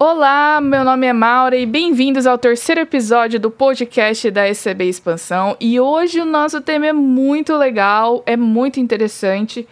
Olá, meu nome é Maura e bem-vindos ao terceiro episódio do podcast da ECB Expansão. E hoje o nosso tema é muito legal, é muito interessante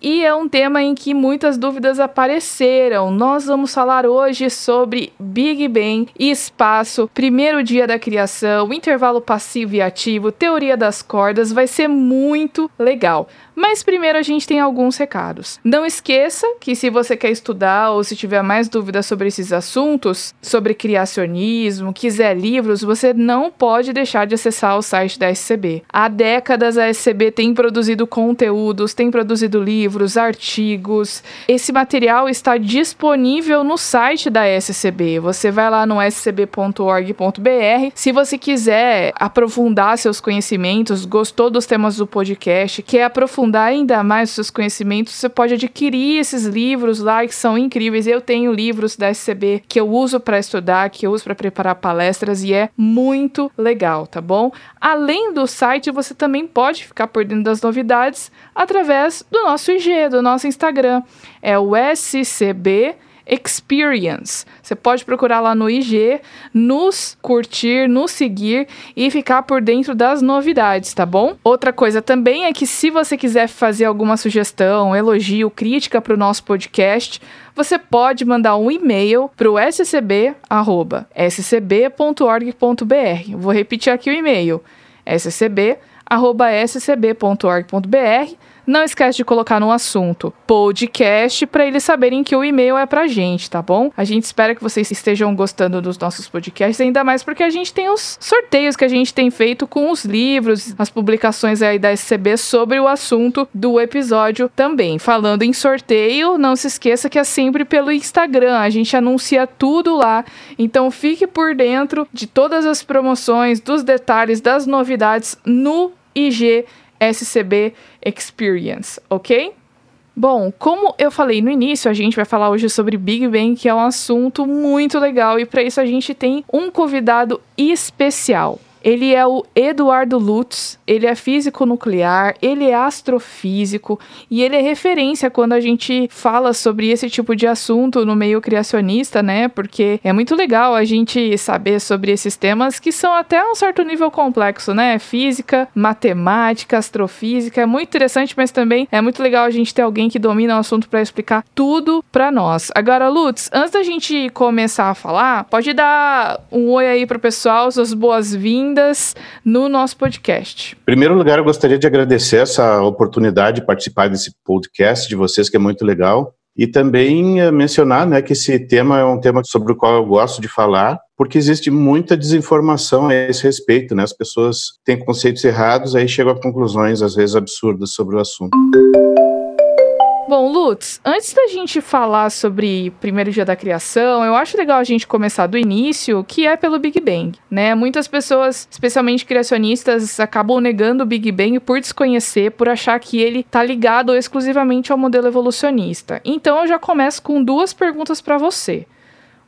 e é um tema em que muitas dúvidas apareceram. Nós vamos falar hoje sobre Big Bang e espaço, primeiro dia da criação, intervalo passivo e ativo, teoria das cordas. Vai ser muito legal. Mas primeiro a gente tem alguns recados. Não esqueça que se você quer estudar ou se tiver mais dúvidas sobre esses assuntos, sobre criacionismo, quiser livros, você não pode deixar de acessar o site da SCB. Há décadas a SCB tem produzido conteúdos, tem produzido livros, artigos. Esse material está disponível no site da SCB. Você vai lá no scb.org.br. Se você quiser aprofundar seus conhecimentos, gostou dos temas do podcast, quer aprofundar ainda mais seus conhecimentos, você pode adquirir esses livros lá que são incríveis. Eu tenho livros da SCB que eu uso para estudar, que eu uso para preparar palestras e é muito legal, tá bom? Além do site, você também pode ficar por dentro das novidades através do nosso IG, do nosso Instagram. É o SCB Experience. Você pode procurar lá no IG, nos curtir, nos seguir e ficar por dentro das novidades, tá bom? Outra coisa também é que se você quiser fazer alguma sugestão, elogio, crítica para o nosso podcast, você pode mandar um e-mail para o scb.scb.org.br. Vou repetir aqui o e-mail: scb.scb.org.br não esquece de colocar no assunto podcast para eles saberem que o e-mail é pra gente, tá bom? A gente espera que vocês estejam gostando dos nossos podcasts, ainda mais porque a gente tem os sorteios que a gente tem feito com os livros, as publicações aí da SCB sobre o assunto do episódio também. Falando em sorteio, não se esqueça que é sempre pelo Instagram, a gente anuncia tudo lá. Então fique por dentro de todas as promoções, dos detalhes, das novidades no IG SCB Experience, ok? Bom, como eu falei no início, a gente vai falar hoje sobre Big Bang, que é um assunto muito legal, e para isso a gente tem um convidado especial. Ele é o Eduardo Lutz, ele é físico nuclear, ele é astrofísico e ele é referência quando a gente fala sobre esse tipo de assunto no meio criacionista, né? Porque é muito legal a gente saber sobre esses temas que são até um certo nível complexo, né? Física, matemática, astrofísica, é muito interessante, mas também é muito legal a gente ter alguém que domina o assunto para explicar tudo para nós. Agora, Lutz, antes da gente começar a falar, pode dar um oi aí pro pessoal, suas boas-vindas no nosso podcast. Em primeiro lugar, eu gostaria de agradecer essa oportunidade de participar desse podcast de vocês, que é muito legal. E também eh, mencionar né, que esse tema é um tema sobre o qual eu gosto de falar, porque existe muita desinformação a esse respeito. Né? As pessoas têm conceitos errados, aí chegam a conclusões, às vezes, absurdas sobre o assunto. Bom, Lutz, antes da gente falar sobre primeiro dia da criação, eu acho legal a gente começar do início, que é pelo Big Bang, né? Muitas pessoas, especialmente criacionistas, acabam negando o Big Bang por desconhecer, por achar que ele tá ligado exclusivamente ao modelo evolucionista. Então eu já começo com duas perguntas para você.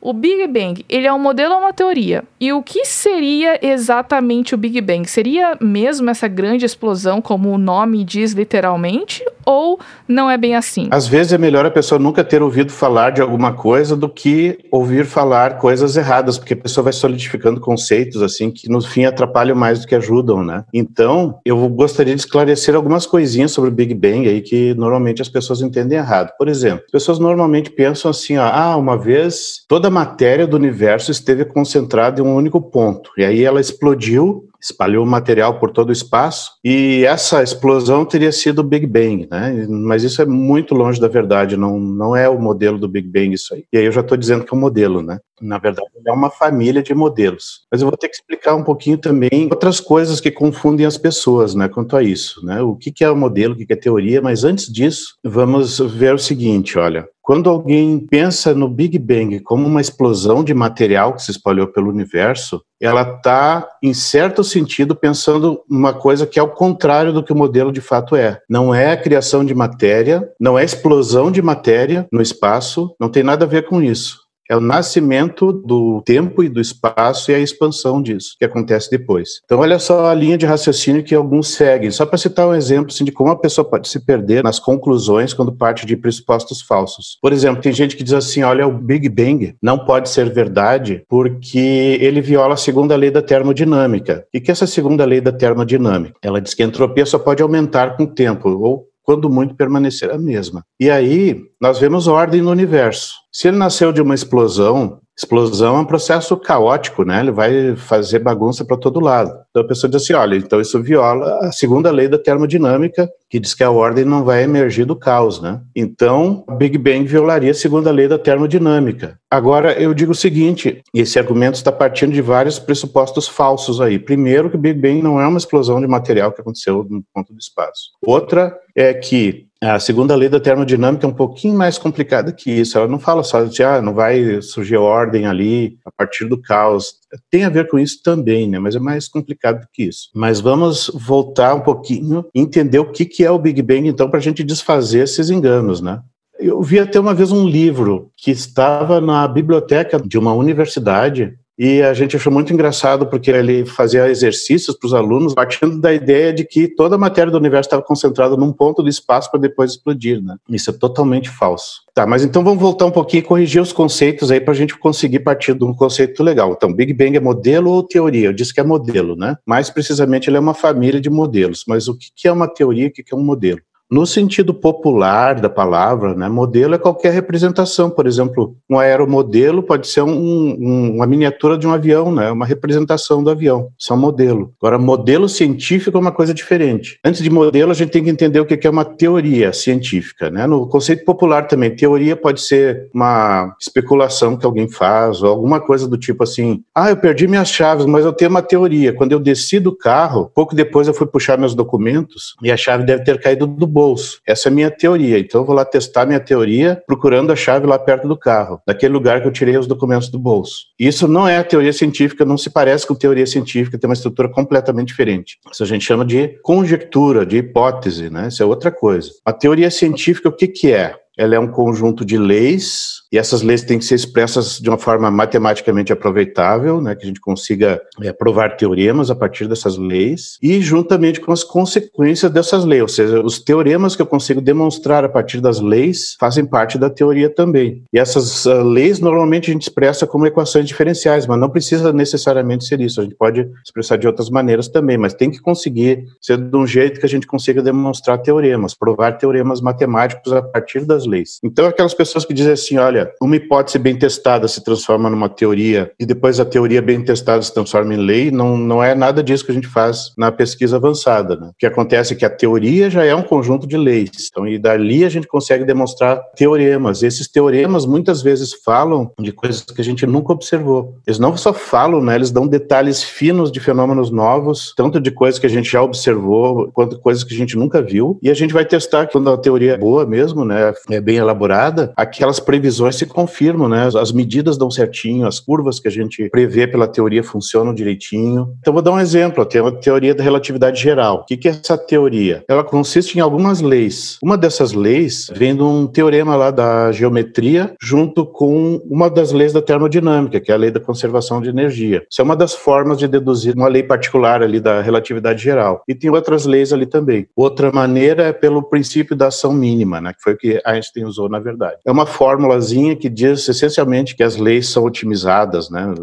O Big Bang, ele é um modelo ou uma teoria? E o que seria exatamente o Big Bang? Seria mesmo essa grande explosão, como o nome diz literalmente? Ou não é bem assim? Às vezes é melhor a pessoa nunca ter ouvido falar de alguma coisa do que ouvir falar coisas erradas, porque a pessoa vai solidificando conceitos assim que no fim atrapalham mais do que ajudam, né? Então, eu gostaria de esclarecer algumas coisinhas sobre o Big Bang aí que normalmente as pessoas entendem errado. Por exemplo, as pessoas normalmente pensam assim, ó, ah, uma vez toda matéria do universo esteve concentrada em um único ponto. E aí ela explodiu espalhou material por todo o espaço e essa explosão teria sido o Big Bang, né? Mas isso é muito longe da verdade, não, não é o modelo do Big Bang isso aí. E aí eu já estou dizendo que é um modelo, né? Na verdade, é uma família de modelos. Mas eu vou ter que explicar um pouquinho também outras coisas que confundem as pessoas, né, quanto a isso, né? O que, é o modelo, o que é teoria, mas antes disso, vamos ver o seguinte, olha. Quando alguém pensa no Big Bang como uma explosão de material que se espalhou pelo universo, ela está, em certo sentido, pensando uma coisa que é o contrário do que o modelo de fato é. Não é a criação de matéria, não é explosão de matéria no espaço, não tem nada a ver com isso É o nascimento do tempo e do espaço e a expansão disso que acontece depois. Então, olha só a linha de raciocínio que alguns seguem. Só para citar um exemplo assim, de como a pessoa pode se perder nas conclusões quando parte de pressupostos falsos. Por exemplo, tem gente que diz assim: olha, o Big Bang não pode ser verdade porque ele viola a segunda lei da termodinâmica. E que essa segunda lei da termodinâmica? Ela diz que a entropia só pode aumentar com o tempo, ou quando muito permanecer a mesma. E aí nós vemos ordem no universo. Se ele nasceu de uma explosão, explosão é um processo caótico, né? Ele vai fazer bagunça para todo lado. Então a pessoa diz assim, olha, então isso viola a segunda lei da termodinâmica, que diz que a ordem não vai emergir do caos, né? Então, Big Bang violaria a segunda lei da termodinâmica. Agora, eu digo o seguinte, esse argumento está partindo de vários pressupostos falsos aí. Primeiro, que o Big Bang não é uma explosão de material que aconteceu no ponto do espaço. Outra é que a segunda lei da termodinâmica é um pouquinho mais complicada que isso. Ela não fala só de, ah, não vai surgir ordem ali a partir do caos. Tem a ver com isso também, né? Mas é mais complicado do que isso. Mas vamos voltar um pouquinho e entender o que, que é o Big Bang, então, para a gente desfazer esses enganos, né? Eu vi até uma vez um livro que estava na biblioteca de uma universidade e a gente achou muito engraçado porque ele fazia exercícios para os alunos partindo da ideia de que toda a matéria do universo estava concentrada num ponto do espaço para depois explodir, né? Isso é totalmente falso. Tá, mas então vamos voltar um pouquinho e corrigir os conceitos aí para a gente conseguir partir de um conceito legal. Então, Big Bang é modelo ou teoria? Eu disse que é modelo, né? Mais precisamente, ele é uma família de modelos. Mas o que é uma teoria e o que é um modelo? No sentido popular da palavra, né, modelo é qualquer representação. Por exemplo, um aeromodelo pode ser um, um, uma miniatura de um avião, né, uma representação do avião. Isso é um modelo. Agora, modelo científico é uma coisa diferente. Antes de modelo, a gente tem que entender o que é uma teoria científica. Né? No conceito popular também, teoria pode ser uma especulação que alguém faz, ou alguma coisa do tipo assim: ah, eu perdi minhas chaves, mas eu tenho uma teoria. Quando eu desci do carro, pouco depois eu fui puxar meus documentos e a chave deve ter caído do bolso bolso. Essa é a minha teoria. Então eu vou lá testar minha teoria procurando a chave lá perto do carro, daquele lugar que eu tirei os documentos do bolso. Isso não é a teoria científica, não se parece com teoria científica, tem uma estrutura completamente diferente. Isso a gente chama de conjectura, de hipótese, né? Isso é outra coisa. A teoria científica, o que, que é? Ela é um conjunto de leis e essas leis têm que ser expressas de uma forma matematicamente aproveitável, né, que a gente consiga é, provar teoremas a partir dessas leis, e juntamente com as consequências dessas leis, ou seja, os teoremas que eu consigo demonstrar a partir das leis fazem parte da teoria também. E essas uh, leis normalmente a gente expressa como equações diferenciais, mas não precisa necessariamente ser isso, a gente pode expressar de outras maneiras também, mas tem que conseguir ser de um jeito que a gente consiga demonstrar teoremas, provar teoremas matemáticos a partir das leis. Então, aquelas pessoas que dizem assim, olha, uma hipótese bem testada se transforma numa teoria e depois a teoria bem testada se transforma em lei, não, não é nada disso que a gente faz na pesquisa avançada. Né? O que acontece é que a teoria já é um conjunto de leis, então, e dali a gente consegue demonstrar teoremas. Esses teoremas muitas vezes falam de coisas que a gente nunca observou. Eles não só falam, né, eles dão detalhes finos de fenômenos novos, tanto de coisas que a gente já observou, quanto coisas que a gente nunca viu, e a gente vai testar quando a teoria é boa mesmo, né, é bem elaborada, aquelas previsões se confirmam, né? As medidas dão certinho, as curvas que a gente prevê pela teoria funcionam direitinho. Então, vou dar um exemplo. Tem a teoria da relatividade geral. O que é essa teoria? Ela consiste em algumas leis. Uma dessas leis vem de um teorema lá da geometria, junto com uma das leis da termodinâmica, que é a lei da conservação de energia. Isso é uma das formas de deduzir uma lei particular ali da relatividade geral. E tem outras leis ali também. Outra maneira é pelo princípio da ação mínima, né? Que foi o que Einstein usou, na verdade. É uma fórmulazinha que diz essencialmente que as leis são otimizadas, né?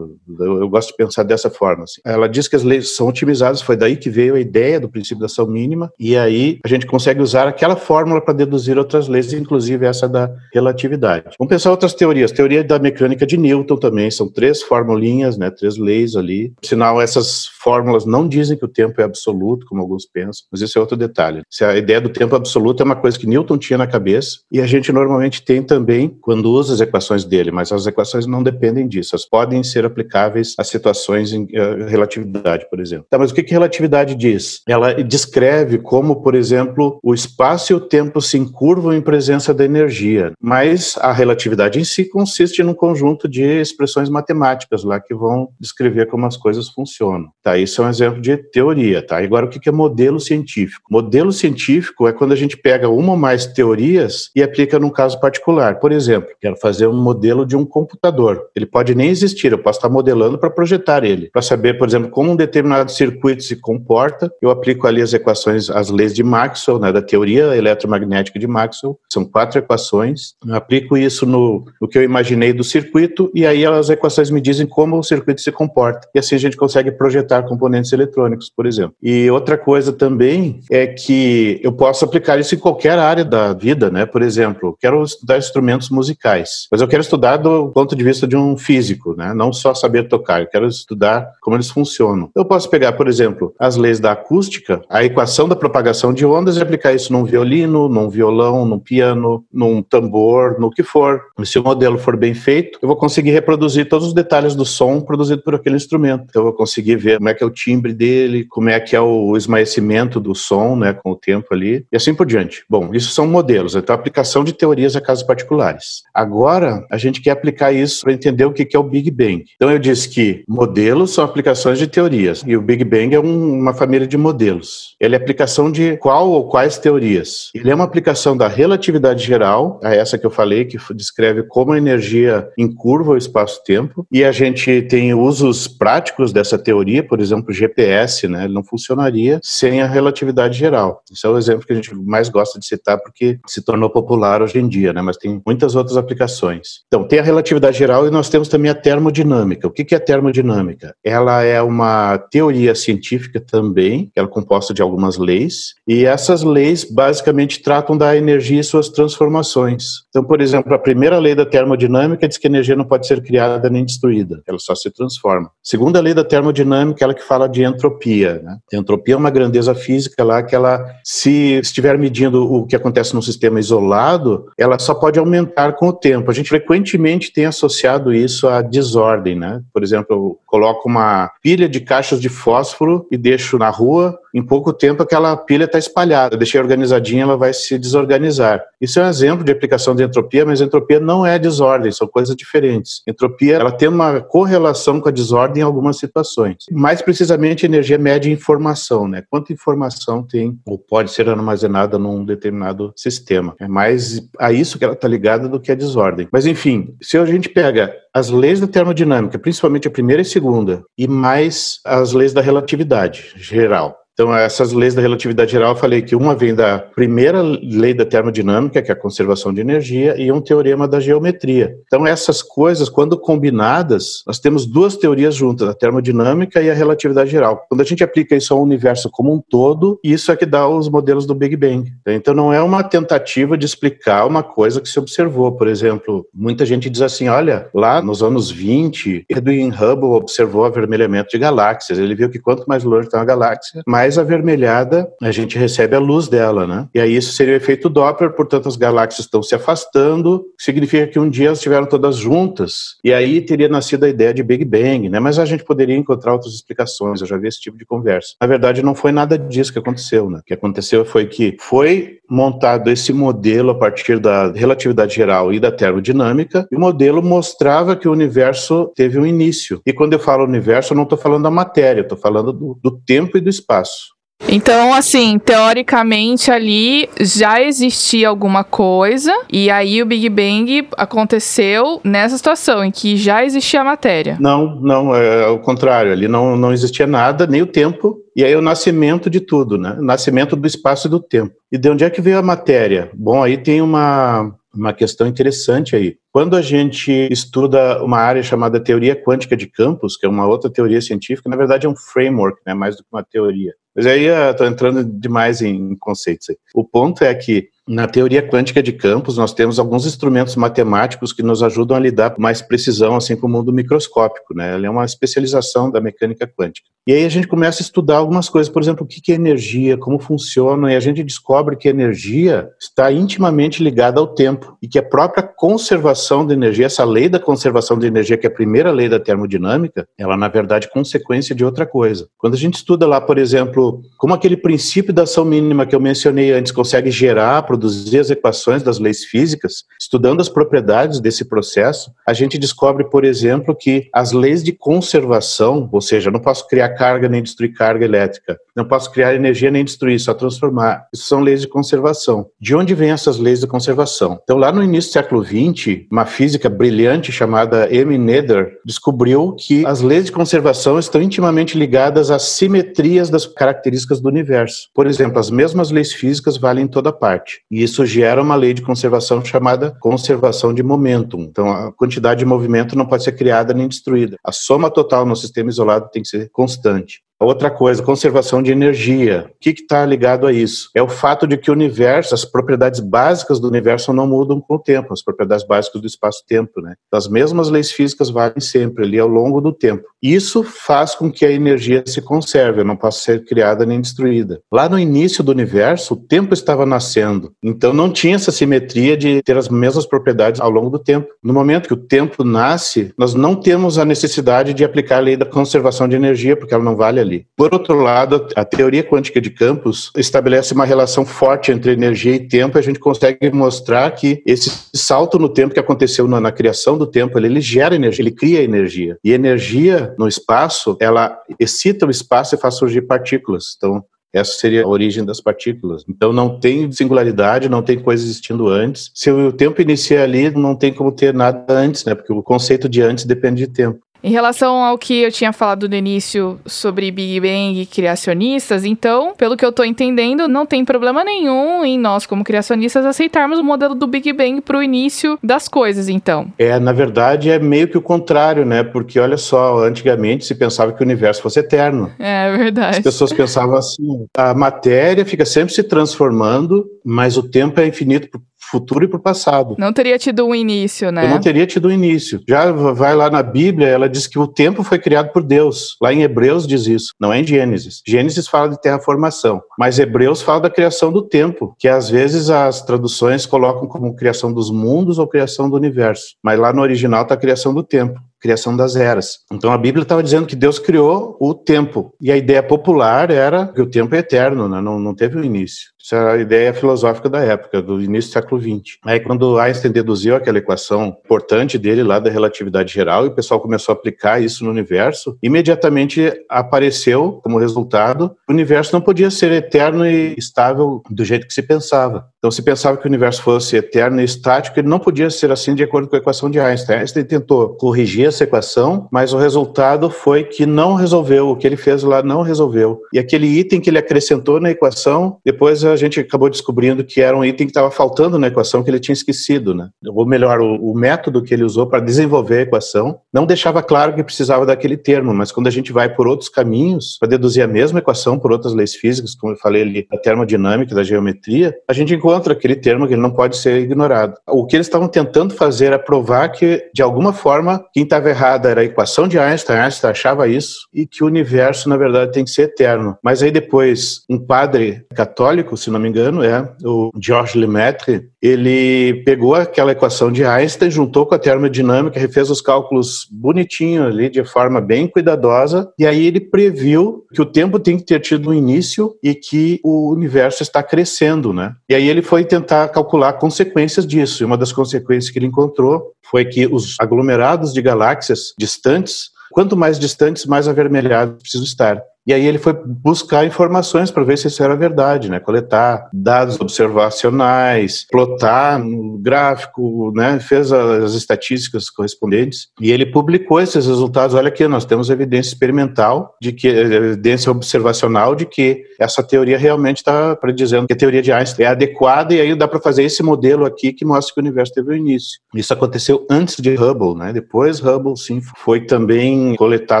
Eu, eu gosto de pensar dessa forma. Assim. Ela diz que as leis são otimizadas, foi daí que veio a ideia do princípio da ação mínima, e aí a gente consegue usar aquela fórmula para deduzir outras leis, inclusive essa da relatividade. Vamos pensar outras teorias. Teoria da mecânica de Newton também, são três formulinhas, né? Três leis ali. Sinal, essas fórmulas não dizem que o tempo é absoluto, como alguns pensam, mas isso é outro detalhe. Se a ideia do tempo absoluto é uma coisa que Newton tinha na cabeça, e a gente normalmente tem também quando usa as equações dele, mas as equações não dependem disso, elas podem ser aplicáveis a situações em uh, relatividade, por exemplo. Tá, mas o que, que relatividade diz? Ela descreve como, por exemplo, o espaço e o tempo se encurvam em presença da energia, mas a relatividade em si consiste num conjunto de expressões matemáticas lá que vão descrever como as coisas funcionam. Tá, isso é um exemplo de teoria, tá? Agora, o que, que é modelo científico? Modelo científico é quando a gente pega uma ou mais teorias e aplica num caso particular. Por exemplo, quero fazer um modelo de um computador. Ele pode nem existir, eu posso estar modelando para projetar ele. Para saber, por exemplo, como um determinado circuito se comporta, eu aplico ali as equações, as leis de Maxwell, né, da teoria eletromagnética de Maxwell. São quatro equações. Eu aplico isso no, no que eu imaginei do circuito e aí as equações me dizem como o circuito se comporta. E assim a gente consegue projetar componentes eletrônicos, por exemplo. E outra coisa também é que eu posso aplicar isso em qualquer área da vida, né? Por exemplo, quero estudar instrumentos musicais, mas eu quero estudar do ponto de vista de um físico, né? Não só saber tocar, eu quero estudar como eles funcionam. Eu posso pegar, por exemplo, as leis da acústica, a equação da propagação de ondas e aplicar isso num violino, num violão, num piano, num tambor, no que for. E se o modelo for bem feito, eu vou conseguir reproduzir todos os detalhes do som produzido por aquele instrumento. Então eu vou conseguir ver como é que é o timbre dele, como é que é o esmaecimento do som, né, com o tempo ali, e assim por diante. Bom, isso são modelos, então aplicação de teorias a casos particulares. Agora, a gente quer aplicar isso para entender o que é o Big Bang. Então eu disse que modelos são aplicações de teorias, e o Big Bang é um, uma família de modelos. Ele é aplicação de qual ou quais teorias? Ele é uma aplicação da relatividade geral, a essa que eu falei, que descreve como a energia encurva o espaço-tempo, e a gente tem usos práticos dessa teoria, por exemplo, GPS, né? Ele não funcionaria sem a relatividade geral. Esse é o exemplo que a gente mais gosta de citar porque se tornou popular hoje em dia, né? Mas tem muitas outras aplicações. Então, tem a relatividade geral e nós temos também a termodinâmica. O que é a termodinâmica? Ela é uma teoria científica também, ela é composta de algumas leis, e essas leis basicamente tratam da energia e suas transformações. Então, por exemplo, a primeira lei da termodinâmica diz que a energia não pode ser criada nem destruída, ela só se transforma. Segunda lei da termodinâmica, ela que fala de entropia. Né? Entropia é uma grandeza física lá que ela, se estiver medindo o que acontece num sistema isolado, ela só pode aumentar com o tempo. A gente frequentemente tem associado isso à desordem. Né? Por exemplo, coloco uma pilha de caixas de fósforo e deixo na rua, em pouco tempo aquela pilha está espalhada. Eu deixei organizadinha, ela vai se desorganizar. Isso é um exemplo de aplicação de entropia, mas entropia não é desordem, são coisas diferentes. Entropia, ela tem uma correlação com a desordem em algumas situações. Mais precisamente, energia mede informação, né? Quanta informação tem ou pode ser armazenada num determinado sistema. É mais a isso que ela está ligada do que a desordem. Mas enfim, se a gente pega as leis da termodinâmica, principalmente a primeira e segunda, e mais as leis da relatividade geral. Então, essas leis da relatividade geral, eu falei que uma vem da primeira lei da termodinâmica, que é a conservação de energia, e um teorema da geometria. Então, essas coisas, quando combinadas, nós temos duas teorias juntas, a termodinâmica e a relatividade geral. Quando a gente aplica isso ao universo como um todo, isso é que dá os modelos do Big Bang. Então, não é uma tentativa de explicar uma coisa que se observou. Por exemplo, muita gente diz assim: olha, lá nos anos 20, Edwin Hubble observou avermelhamento de galáxias. Ele viu que quanto mais longe está uma galáxia, mais mais avermelhada a gente recebe a luz dela, né? E aí isso seria o efeito Doppler, portanto as galáxias estão se afastando, significa que um dia elas estiveram todas juntas, e aí teria nascido a ideia de Big Bang, né? Mas a gente poderia encontrar outras explicações, eu já vi esse tipo de conversa. Na verdade, não foi nada disso que aconteceu, né? O que aconteceu foi que foi montado esse modelo a partir da relatividade geral e da termodinâmica, e o modelo mostrava que o universo teve um início. E quando eu falo universo, eu não estou falando da matéria, estou falando do, do tempo e do espaço. Então, assim, teoricamente ali já existia alguma coisa, e aí o Big Bang aconteceu nessa situação em que já existia a matéria. Não, não, é o contrário, ali não, não existia nada, nem o tempo, e aí o nascimento de tudo, né? O nascimento do espaço e do tempo. E de onde é que veio a matéria? Bom, aí tem uma, uma questão interessante aí. Quando a gente estuda uma área chamada teoria quântica de campos, que é uma outra teoria científica, na verdade é um framework, né, mais do que uma teoria. Mas aí estou entrando demais em conceitos. Aí. O ponto é que na teoria quântica de campos, nós temos alguns instrumentos matemáticos que nos ajudam a lidar com mais precisão assim com o mundo microscópico, né? Ela é uma especialização da mecânica quântica. E aí a gente começa a estudar algumas coisas, por exemplo, o que é energia, como funciona, e a gente descobre que a energia está intimamente ligada ao tempo e que a própria conservação conservação de energia, essa lei da conservação de energia, que é a primeira lei da termodinâmica, ela na verdade é consequência de outra coisa. Quando a gente estuda lá, por exemplo, como aquele princípio da ação mínima que eu mencionei antes consegue gerar, produzir as equações das leis físicas, estudando as propriedades desse processo, a gente descobre, por exemplo, que as leis de conservação, ou seja, não posso criar carga nem destruir carga elétrica, não posso criar energia nem destruir, só transformar. Isso são leis de conservação. De onde vêm essas leis de conservação? Então, lá no início do século XX, uma física brilhante chamada Amy Nether descobriu que as leis de conservação estão intimamente ligadas às simetrias das características do universo. Por exemplo, as mesmas leis físicas valem em toda parte. E isso gera uma lei de conservação chamada conservação de momentum. Então, a quantidade de movimento não pode ser criada nem destruída. A soma total no sistema isolado tem que ser constante. Outra coisa, conservação de energia. O que está ligado a isso? É o fato de que o universo, as propriedades básicas do universo não mudam com o tempo, as propriedades básicas do espaço-tempo, né? As mesmas leis físicas valem sempre ali ao longo do tempo. Isso faz com que a energia se conserve, não possa ser criada nem destruída. Lá no início do universo, o tempo estava nascendo, então não tinha essa simetria de ter as mesmas propriedades ao longo do tempo. No momento que o tempo nasce, nós não temos a necessidade de aplicar a lei da conservação de energia, porque ela não vale ali. Por outro lado, a teoria quântica de campos estabelece uma relação forte entre energia e tempo, e a gente consegue mostrar que esse salto no tempo que aconteceu na, na criação do tempo, ele, ele gera energia, ele cria energia. E energia no espaço, ela excita o espaço e faz surgir partículas. Então, essa seria a origem das partículas. Então não tem singularidade, não tem coisa existindo antes. Se o tempo inicia ali, não tem como ter nada antes, né? Porque o conceito de antes depende de tempo. Em relação ao que eu tinha falado no início sobre Big Bang e criacionistas, então, pelo que eu tô entendendo, não tem problema nenhum em nós, como criacionistas, aceitarmos o modelo do Big Bang para o início das coisas, então. É, na verdade, é meio que o contrário, né? Porque olha só, antigamente se pensava que o universo fosse eterno. É verdade. As pessoas pensavam assim: a matéria fica sempre se transformando, mas o tempo é infinito futuro e para o passado. Não teria tido um início, né? Eu não teria tido um início. Já vai lá na Bíblia, ela diz que o tempo foi criado por Deus. Lá em Hebreus diz isso, não é em Gênesis. Gênesis fala de terraformação, mas Hebreus fala da criação do tempo, que às vezes as traduções colocam como criação dos mundos ou criação do universo. Mas lá no original está a criação do tempo criação das eras. Então a Bíblia estava dizendo que Deus criou o tempo. E a ideia popular era que o tempo é eterno, né? não, não teve um início. Isso era a ideia filosófica da época, do início do século XX. Aí quando Einstein deduziu aquela equação importante dele lá da relatividade geral e o pessoal começou a aplicar isso no universo, imediatamente apareceu como resultado o universo não podia ser eterno e estável do jeito que se pensava. Então se pensava que o universo fosse eterno e estático, ele não podia ser assim de acordo com a equação de Einstein. Einstein tentou corrigir essa equação, mas o resultado foi que não resolveu, o que ele fez lá não resolveu. E aquele item que ele acrescentou na equação, depois a gente acabou descobrindo que era um item que estava faltando na equação que ele tinha esquecido, né? Ou melhor, o, o método que ele usou para desenvolver a equação não deixava claro que precisava daquele termo, mas quando a gente vai por outros caminhos para deduzir a mesma equação por outras leis físicas, como eu falei ali, da termodinâmica, da geometria, a gente encontra aquele termo que ele não pode ser ignorado. O que eles estavam tentando fazer era provar que, de alguma forma, quem estava errada era a equação de Einstein, Einstein achava isso, e que o universo, na verdade, tem que ser eterno. Mas aí depois, um padre católico, se não me engano, é o Georges Lemaitre, ele pegou aquela equação de Einstein, juntou com a termodinâmica, refez os cálculos bonitinho ali, de forma bem cuidadosa, e aí ele previu que o tempo tem que ter tido um início e que o universo está crescendo, né? E aí ele foi tentar calcular consequências disso, e uma das consequências que ele encontrou foi que os aglomerados de galáxias distantes, quanto mais distantes, mais avermelhados precisam estar. E aí ele foi buscar informações para ver se isso era verdade, né? Coletar dados observacionais, plotar no gráfico, né? Fez as estatísticas correspondentes e ele publicou esses resultados. Olha aqui, nós temos evidência experimental de que evidência observacional de que essa teoria realmente está predizendo que a teoria de Einstein é adequada e aí dá para fazer esse modelo aqui que mostra que o universo teve o um início. Isso aconteceu antes de Hubble, né? Depois Hubble sim foi também coletar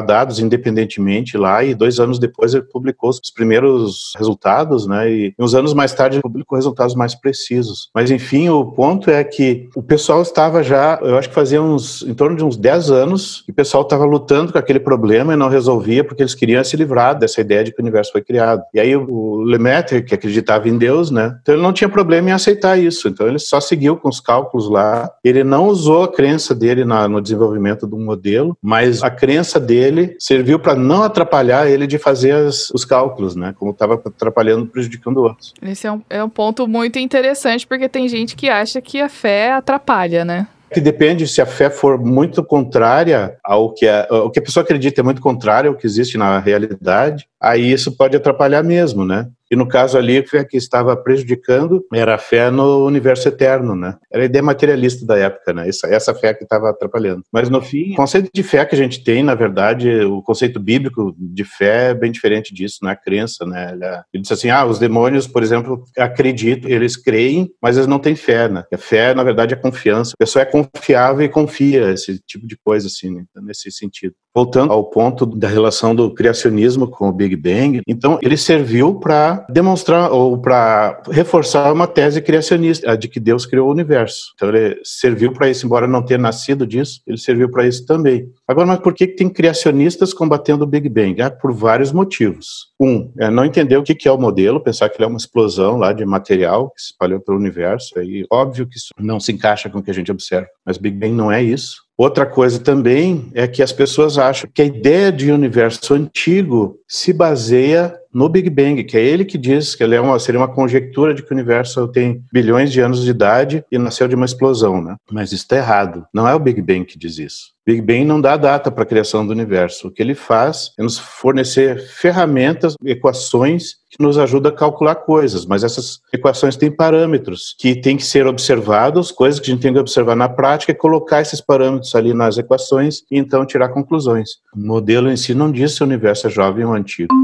dados independentemente lá e dois anos anos depois ele publicou os primeiros resultados, né? E uns anos mais tarde ele publicou resultados mais precisos. Mas enfim, o ponto é que o pessoal estava já, eu acho que fazia uns em torno de uns 10 anos, e o pessoal estava lutando com aquele problema e não resolvia porque eles queriam se livrar dessa ideia de que o universo foi criado. E aí o Lemaitre, que acreditava em Deus, né? Então ele não tinha problema em aceitar isso. Então ele só seguiu com os cálculos lá. Ele não usou a crença dele na, no desenvolvimento do modelo, mas a crença dele serviu para não atrapalhar ele de fazer as, os cálculos, né? Como estava atrapalhando, prejudicando outros. Esse é um, é um ponto muito interessante, porque tem gente que acha que a fé atrapalha, né? que depende se a fé for muito contrária ao que a, o que a pessoa acredita é muito contrário ao que existe na realidade, aí isso pode atrapalhar mesmo, né? E no caso ali, a fé que estava prejudicando era a fé no universo eterno, né? Era a ideia materialista da época, né? Essa, essa fé que estava atrapalhando. Mas no fim, o conceito de fé que a gente tem, na verdade, o conceito bíblico de fé é bem diferente disso, não é crença, né? Ele diz assim, ah, os demônios, por exemplo, acreditam, eles creem, mas eles não têm fé, né? A fé, na verdade, é confiança. A pessoa é confiável e confia, esse tipo de coisa, assim, né? nesse sentido. Voltando ao ponto da relação do criacionismo com o Big Bang, então ele serviu para demonstrar ou para reforçar uma tese criacionista, a de que Deus criou o universo. Então ele serviu para isso, embora não tenha nascido disso, ele serviu para isso também. Agora, mas por que tem criacionistas combatendo o Big Bang? Ah, por vários motivos. Um, é não entender o que é o modelo, pensar que ele é uma explosão lá de material que se espalhou pelo universo. Aí, óbvio que isso não se encaixa com o que a gente observa, mas Big Bang não é isso. Outra coisa também é que as pessoas acham que a ideia de universo antigo se baseia no Big Bang, que é ele que diz que ele é uma, seria uma conjectura de que o universo tem bilhões de anos de idade e nasceu de uma explosão, né? Mas isso está errado. Não é o Big Bang que diz isso. Big Bang não dá data para a criação do universo. O que ele faz é nos fornecer ferramentas, equações que nos ajudam a calcular coisas, mas essas equações têm parâmetros que têm que ser observados, coisas que a gente tem que observar na prática e colocar esses parâmetros ali nas equações e então tirar conclusões. O modelo em si não diz se o universo é jovem ou antigo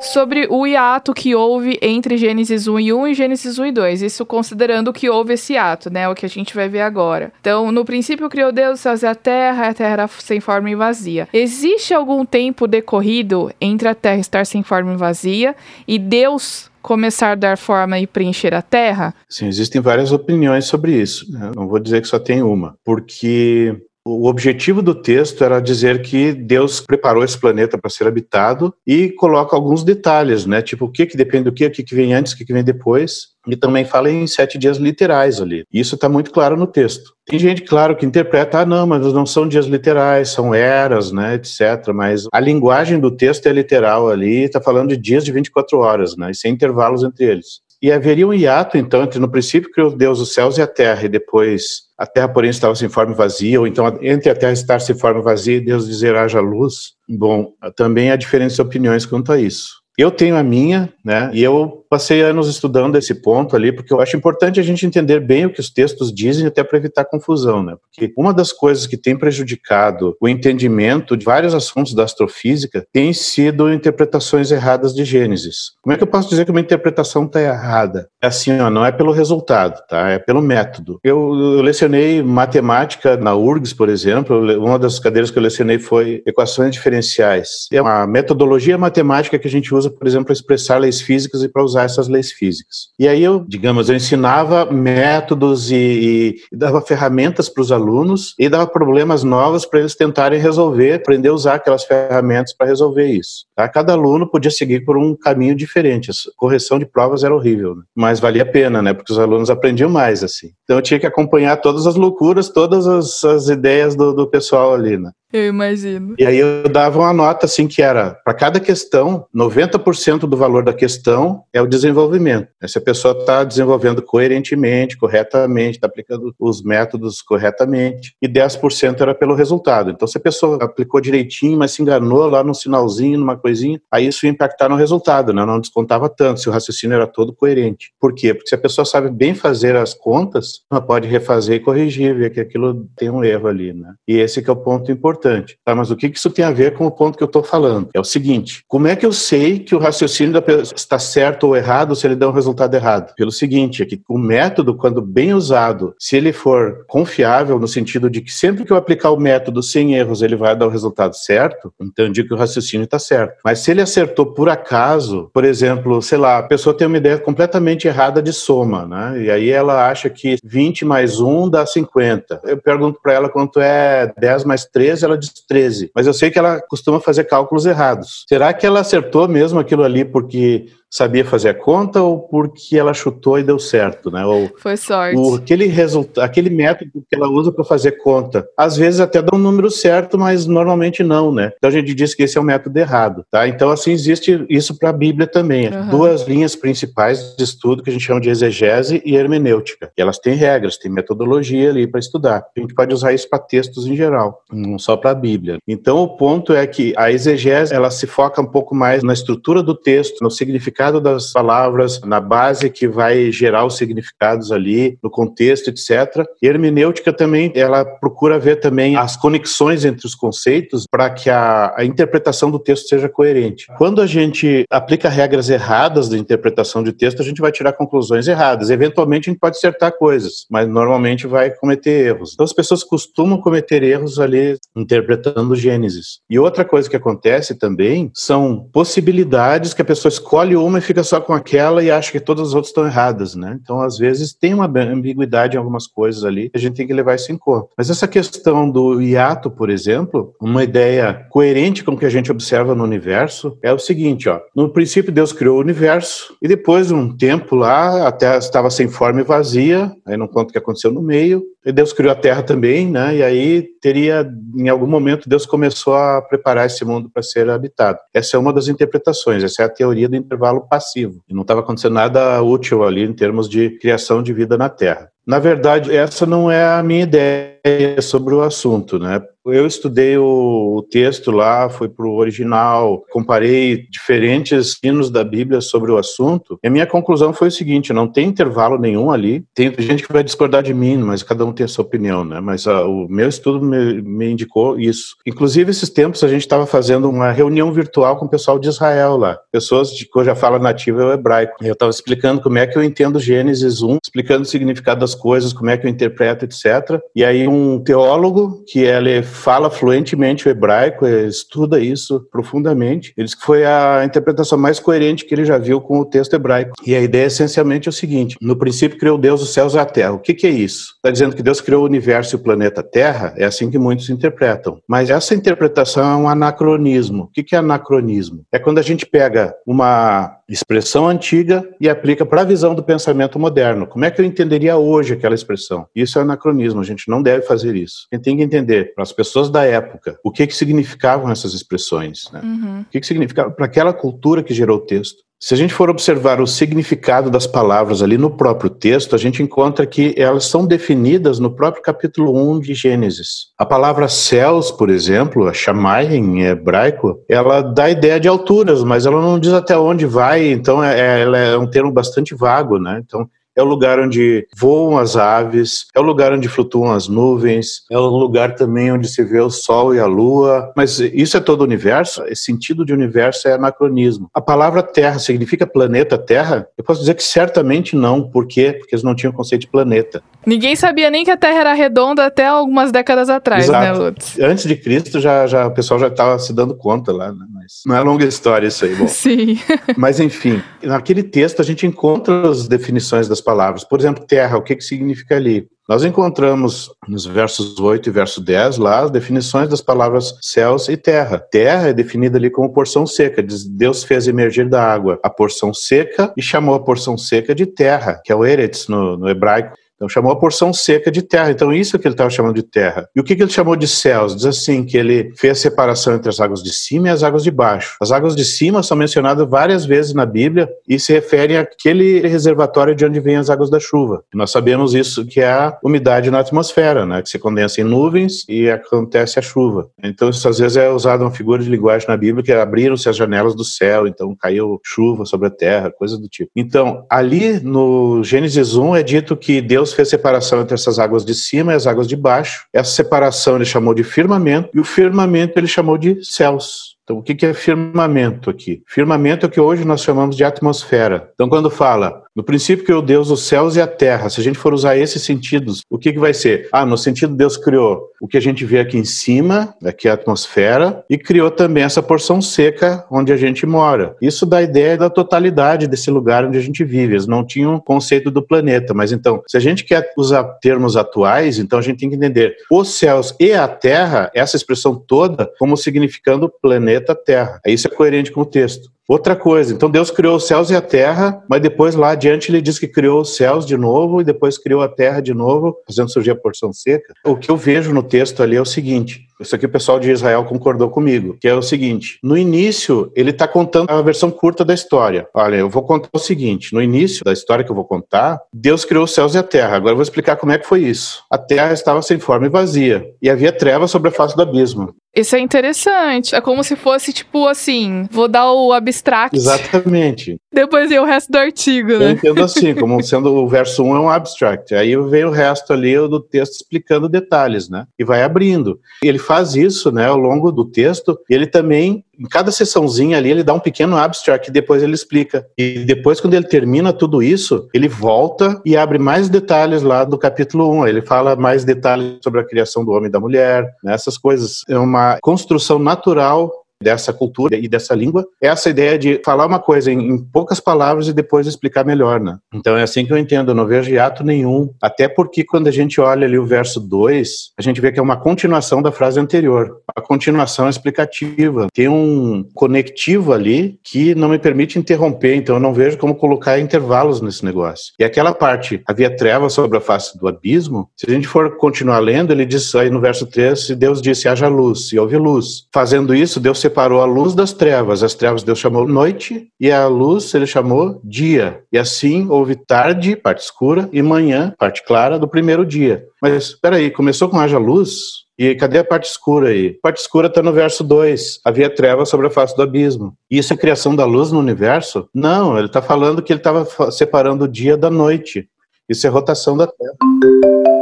sobre o hiato que houve entre Gênesis 1 e 1 e Gênesis 1 e 2. Isso considerando que houve esse hiato, né? O que a gente vai ver agora. Então, no princípio criou Deus os céus e a terra, a terra era sem forma e vazia. Existe algum tempo decorrido entre a terra estar sem forma e vazia e Deus começar a dar forma e preencher a Terra? Sim, existem várias opiniões sobre isso. Né? Não vou dizer que só tem uma, porque o objetivo do texto era dizer que Deus preparou esse planeta para ser habitado e coloca alguns detalhes, né? Tipo, o que, que depende do que, o que, que vem antes, o que, que vem depois. E também fala em sete dias literais ali. Isso está muito claro no texto. Tem gente, claro, que interpreta, ah, não, mas não são dias literais, são eras, né, etc. Mas a linguagem do texto é literal ali, está falando de dias de 24 horas, né, e sem intervalos entre eles. E haveria um hiato, então, entre no princípio criou Deus os céus e a terra, e depois a terra, porém, estava sem forma vazia, ou então entre a terra estar sem forma vazia e Deus dizer haja luz. Bom, também há diferentes opiniões quanto a isso. Eu tenho a minha, né, e eu passei anos estudando esse ponto ali, porque eu acho importante a gente entender bem o que os textos dizem, até para evitar confusão, né? Porque uma das coisas que tem prejudicado o entendimento de vários assuntos da astrofísica tem sido interpretações erradas de Gênesis. Como é que eu posso dizer que uma interpretação está errada? É assim, ó, não é pelo resultado, tá? É pelo método. Eu, eu lecionei matemática na URGS, por exemplo, uma das cadeiras que eu lecionei foi equações diferenciais. É uma metodologia matemática que a gente usa, por exemplo, para expressar leis físicas e para usar usar essas leis físicas. E aí eu, digamos, eu ensinava métodos e, e dava ferramentas para os alunos e dava problemas novos para eles tentarem resolver, aprender a usar aquelas ferramentas para resolver isso. Tá? Cada aluno podia seguir por um caminho diferente. A correção de provas era horrível, né? mas valia a pena, né? Porque os alunos aprendiam mais assim. Então eu tinha que acompanhar todas as loucuras, todas as, as ideias do, do pessoal ali, né? Eu imagino. E aí eu dava uma nota assim que era, para cada questão, 90% do valor da questão é o desenvolvimento. Se a pessoa está desenvolvendo coerentemente, corretamente, está aplicando os métodos corretamente, e 10% era pelo resultado. Então, se a pessoa aplicou direitinho, mas se enganou lá num sinalzinho, numa coisinha, aí isso ia impactar no resultado, né? Não descontava tanto se o raciocínio era todo coerente. Por quê? Porque se a pessoa sabe bem fazer as contas, ela pode refazer e corrigir, ver que aquilo tem um erro ali, né? E esse é o ponto importante importante. Tá, mas o que isso tem a ver com o ponto que eu estou falando? É o seguinte: como é que eu sei que o raciocínio da pessoa está certo ou errado se ele dá um resultado errado? Pelo seguinte, é que o método, quando bem usado, se ele for confiável no sentido de que sempre que eu aplicar o método sem erros ele vai dar o resultado certo, então eu digo que o raciocínio está certo. Mas se ele acertou por acaso, por exemplo, sei lá, a pessoa tem uma ideia completamente errada de soma, né? E aí ela acha que 20 mais 1 dá 50. Eu pergunto para ela quanto é 10 mais 13, ela diz 13. Mas eu sei que ela costuma fazer cálculos errados. Será que ela acertou mesmo aquilo ali porque sabia fazer a conta ou porque ela chutou e deu certo, né? Ou Foi sorte. O, aquele, resultado, aquele método que ela usa para fazer conta, às vezes até dá um número certo, mas normalmente não, né? Então a gente diz que esse é o método errado, tá? Então assim existe isso para a Bíblia também. Uhum. Duas linhas principais de estudo que a gente chama de exegese e hermenêutica. E elas têm regras, têm metodologia ali para estudar. A gente pode usar isso para textos em geral, não só para a Bíblia. Então o ponto é que a exegese ela se foca um pouco mais na estrutura do texto, no significado significado das palavras, na base que vai gerar os significados ali, no contexto, etc. E hermenêutica também, ela procura ver também as conexões entre os conceitos para que a, a interpretação do texto seja coerente. Quando a gente aplica regras erradas de interpretação de texto, a gente vai tirar conclusões erradas. Eventualmente a gente pode acertar coisas, mas normalmente vai cometer erros. Então as pessoas costumam cometer erros ali interpretando Gênesis. E outra coisa que acontece também são possibilidades que a pessoa escolhe uma uma e fica só com aquela e acha que todas as outras estão erradas, né? Então, às vezes, tem uma ambiguidade em algumas coisas ali, a gente tem que levar isso em conta. Mas essa questão do hiato, por exemplo, uma ideia coerente com o que a gente observa no universo, é o seguinte, ó. No princípio, Deus criou o universo e depois, um tempo lá, a Terra estava sem forma e vazia, aí não conta o que aconteceu no meio, Deus criou a Terra também, né? E aí teria, em algum momento, Deus começou a preparar esse mundo para ser habitado. Essa é uma das interpretações, essa é a teoria do intervalo passivo. E não estava acontecendo nada útil ali em termos de criação de vida na Terra. Na verdade, essa não é a minha ideia sobre o assunto, né? Eu estudei o, texto lá, fui para o original, comparei diferentes hinos da Bíblia sobre o assunto, e a minha conclusão foi o seguinte: não tem intervalo nenhum ali. Tem gente que vai discordar de mim, mas cada um tem a sua opinião, né? Mas a, ah, o meu estudo me, me, indicou isso. Inclusive, esses tempos a gente estava fazendo uma reunião virtual com o pessoal de Israel lá, pessoas de cuja fala nativa é o hebraico. Eu estava explicando como é que eu entendo Gênesis 1, explicando o significado das coisas, como é que eu interpreto, etc. E aí um teólogo que ele fala fluentemente o hebraico, estuda isso profundamente. Ele disse que foi a interpretação mais coerente que ele já viu com o texto hebraico. E a ideia essencialmente é o seguinte: no princípio criou Deus os céus e a terra. O que, que é isso? Está dizendo que Deus criou o universo e o planeta Terra? É assim que muitos interpretam. Mas essa interpretação é um anacronismo. O que, que é anacronismo? É quando a gente pega uma expressão antiga e aplica para a visão do pensamento moderno. Como é que eu entenderia hoje aquela expressão? Isso é anacronismo, a gente não deve fazer isso. A gente tem que entender, para as pessoas da época, o que, que significavam essas expressões. Né? Uhum. O que, que significava para aquela cultura que gerou o texto. Se a gente for observar o significado das palavras ali no próprio texto, a gente encontra que elas são definidas no próprio capítulo 1 de Gênesis. A palavra céus, por exemplo, a Shammai em hebraico, ela dá ideia de alturas, mas ela não diz até onde vai, então é, é ela é um termo bastante vago, né? Então é o lugar onde voam as aves, é o lugar onde flutuam as nuvens, é o lugar também onde se vê o sol e a lua. Mas isso é todo o universo? Esse sentido de universo é anacronismo. A palavra Terra significa planeta Terra? Eu posso dizer que certamente não. Por quê? Porque eles não tinham conceito de planeta. Ninguém sabia nem que a Terra era redonda até algumas décadas atrás, né, Exato. né, Lutz? Antes de Cristo, já, já, o pessoal já estava se dando conta lá, né? Mas não é longa história isso aí, bom. Sim. Mas, enfim, naquele texto a gente encontra as definições das palavras. Por exemplo, terra, o que, que significa ali? Nós encontramos nos versos 8 e verso 10 lá as definições das palavras céus e terra. Terra é definida ali como porção seca. Diz, Deus fez emergir da água a porção seca e chamou a porção seca de terra, que é o eretz no, no hebraico. Então chamou a porção seca de terra. Então isso que ele estava chamando de terra. E o que, que ele chamou de céus? Diz assim que ele fez a separação entre as águas de cima e as águas de baixo. As águas de cima são mencionadas várias vezes na Bíblia e se referem àquele reservatório de onde vêm as águas da chuva. E nós sabemos isso que é a umidade na atmosfera, né? Que se condensa em nuvens e acontece a chuva. Então isso às vezes é usado uma figura de linguagem na Bíblia que abriram-se as janelas do céu, então caiu chuva sobre a terra, coisa do tipo. Então ali no Gênesis 1 é dito que Deus Deus fez separação entre essas águas de cima e as águas de baixo. Essa separação ele chamou de firmamento e o firmamento ele chamou de céus. Então, o que é firmamento aqui? Firmamento é o que hoje nós chamamos de atmosfera. Então, quando fala no princípio criou Deus os céus e a terra. Se a gente for usar esses sentidos, o que, que vai ser? Ah, no sentido Deus criou o que a gente vê aqui em cima, aqui a atmosfera, e criou também essa porção seca onde a gente mora. Isso dá a ideia da totalidade desse lugar onde a gente vive. Eles não tinham conceito do planeta, mas então, se a gente quer usar termos atuais, então a gente tem que entender os céus e a terra, essa expressão toda, como significando planeta Terra. Isso é coerente com o texto. Outra coisa, então Deus criou os céus e a terra, mas depois lá adiante ele diz que criou os céus de novo e depois criou a terra de novo, fazendo surgir a porção seca. O que eu vejo no texto ali é o seguinte: isso aqui o pessoal de Israel concordou comigo, que é o seguinte: no início, ele está contando a versão curta da história. Olha, eu vou contar o seguinte: no início da história que eu vou contar, Deus criou os céus e a terra. Agora eu vou explicar como é que foi isso. A terra estava sem forma e vazia, e havia trevas sobre a face do abismo. Isso é interessante. É como se fosse, tipo, assim, vou dar o abstract. Exatamente. Depois vem o resto do artigo, né? Eu entendo assim, como sendo o verso 1 é um abstract. Aí vem o resto ali do texto explicando detalhes, né? E vai abrindo. E ele faz isso, né, ao longo do texto. E ele também, em cada sessãozinha ali, ele dá um pequeno abstract e depois ele explica. E depois, quando ele termina tudo isso, ele volta e abre mais detalhes lá do capítulo 1. Ele fala mais detalhes sobre a criação do homem e da mulher, né, essas coisas. É uma construção natural dessa cultura e dessa língua, é essa ideia de falar uma coisa em, em, poucas palavras e depois explicar melhor, né? Então é assim que eu entendo, eu não vejo hiato nenhum, até porque quando a gente olha ali o verso 2, a gente vê que é uma continuação da frase anterior, a continuação explicativa, tem um conectivo ali que não me permite interromper, então eu não vejo como colocar intervalos nesse negócio. E aquela parte, havia trevas sobre a face do abismo, se a gente for continuar lendo, ele diz aí no verso 3, Deus disse, haja luz, e houve luz. Fazendo isso, Deus se separou a luz das trevas. As trevas Deus chamou noite e a luz ele chamou dia. E assim houve tarde, parte escura, e manhã, parte clara do primeiro dia. Mas espera aí, começou com haja luz? E cadê a parte escura aí? A parte escura está no verso 2. Havia trevas sobre a face do abismo. E isso é criação da luz no universo? Não, ele está falando que ele estava separando o dia da noite. Isso é rotação da Terra.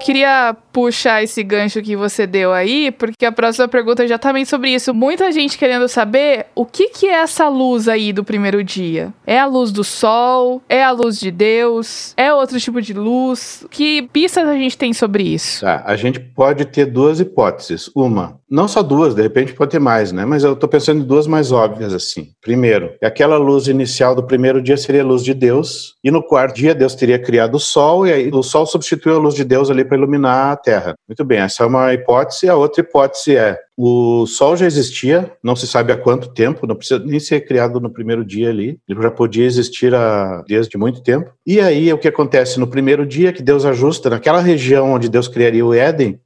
Queria puxar esse gancho que você deu aí, porque a próxima pergunta já tá bem sobre isso. Muita gente querendo saber o que, que é essa luz aí do primeiro dia. É a luz do sol? É a luz de Deus? É outro tipo de luz? Que pistas a gente tem sobre isso? Tá, a gente pode ter duas hipóteses. Uma, não só duas, de repente pode ter mais, né? Mas eu tô pensando em duas mais óbvias assim. Primeiro, aquela luz inicial do primeiro dia seria a luz de Deus, e no quarto dia Deus teria criado o sol, e aí o sol substituiu a luz de Deus ali para iluminar a Terra. Muito bem, essa é uma hipótese. A outra hipótese é o Sol já existia, não se sabe há quanto tempo, não precisa nem ser criado no primeiro dia ali, ele já podia existir há, desde muito tempo. E aí o que acontece no primeiro dia que Deus ajusta naquela região onde Deus criaria o Éden,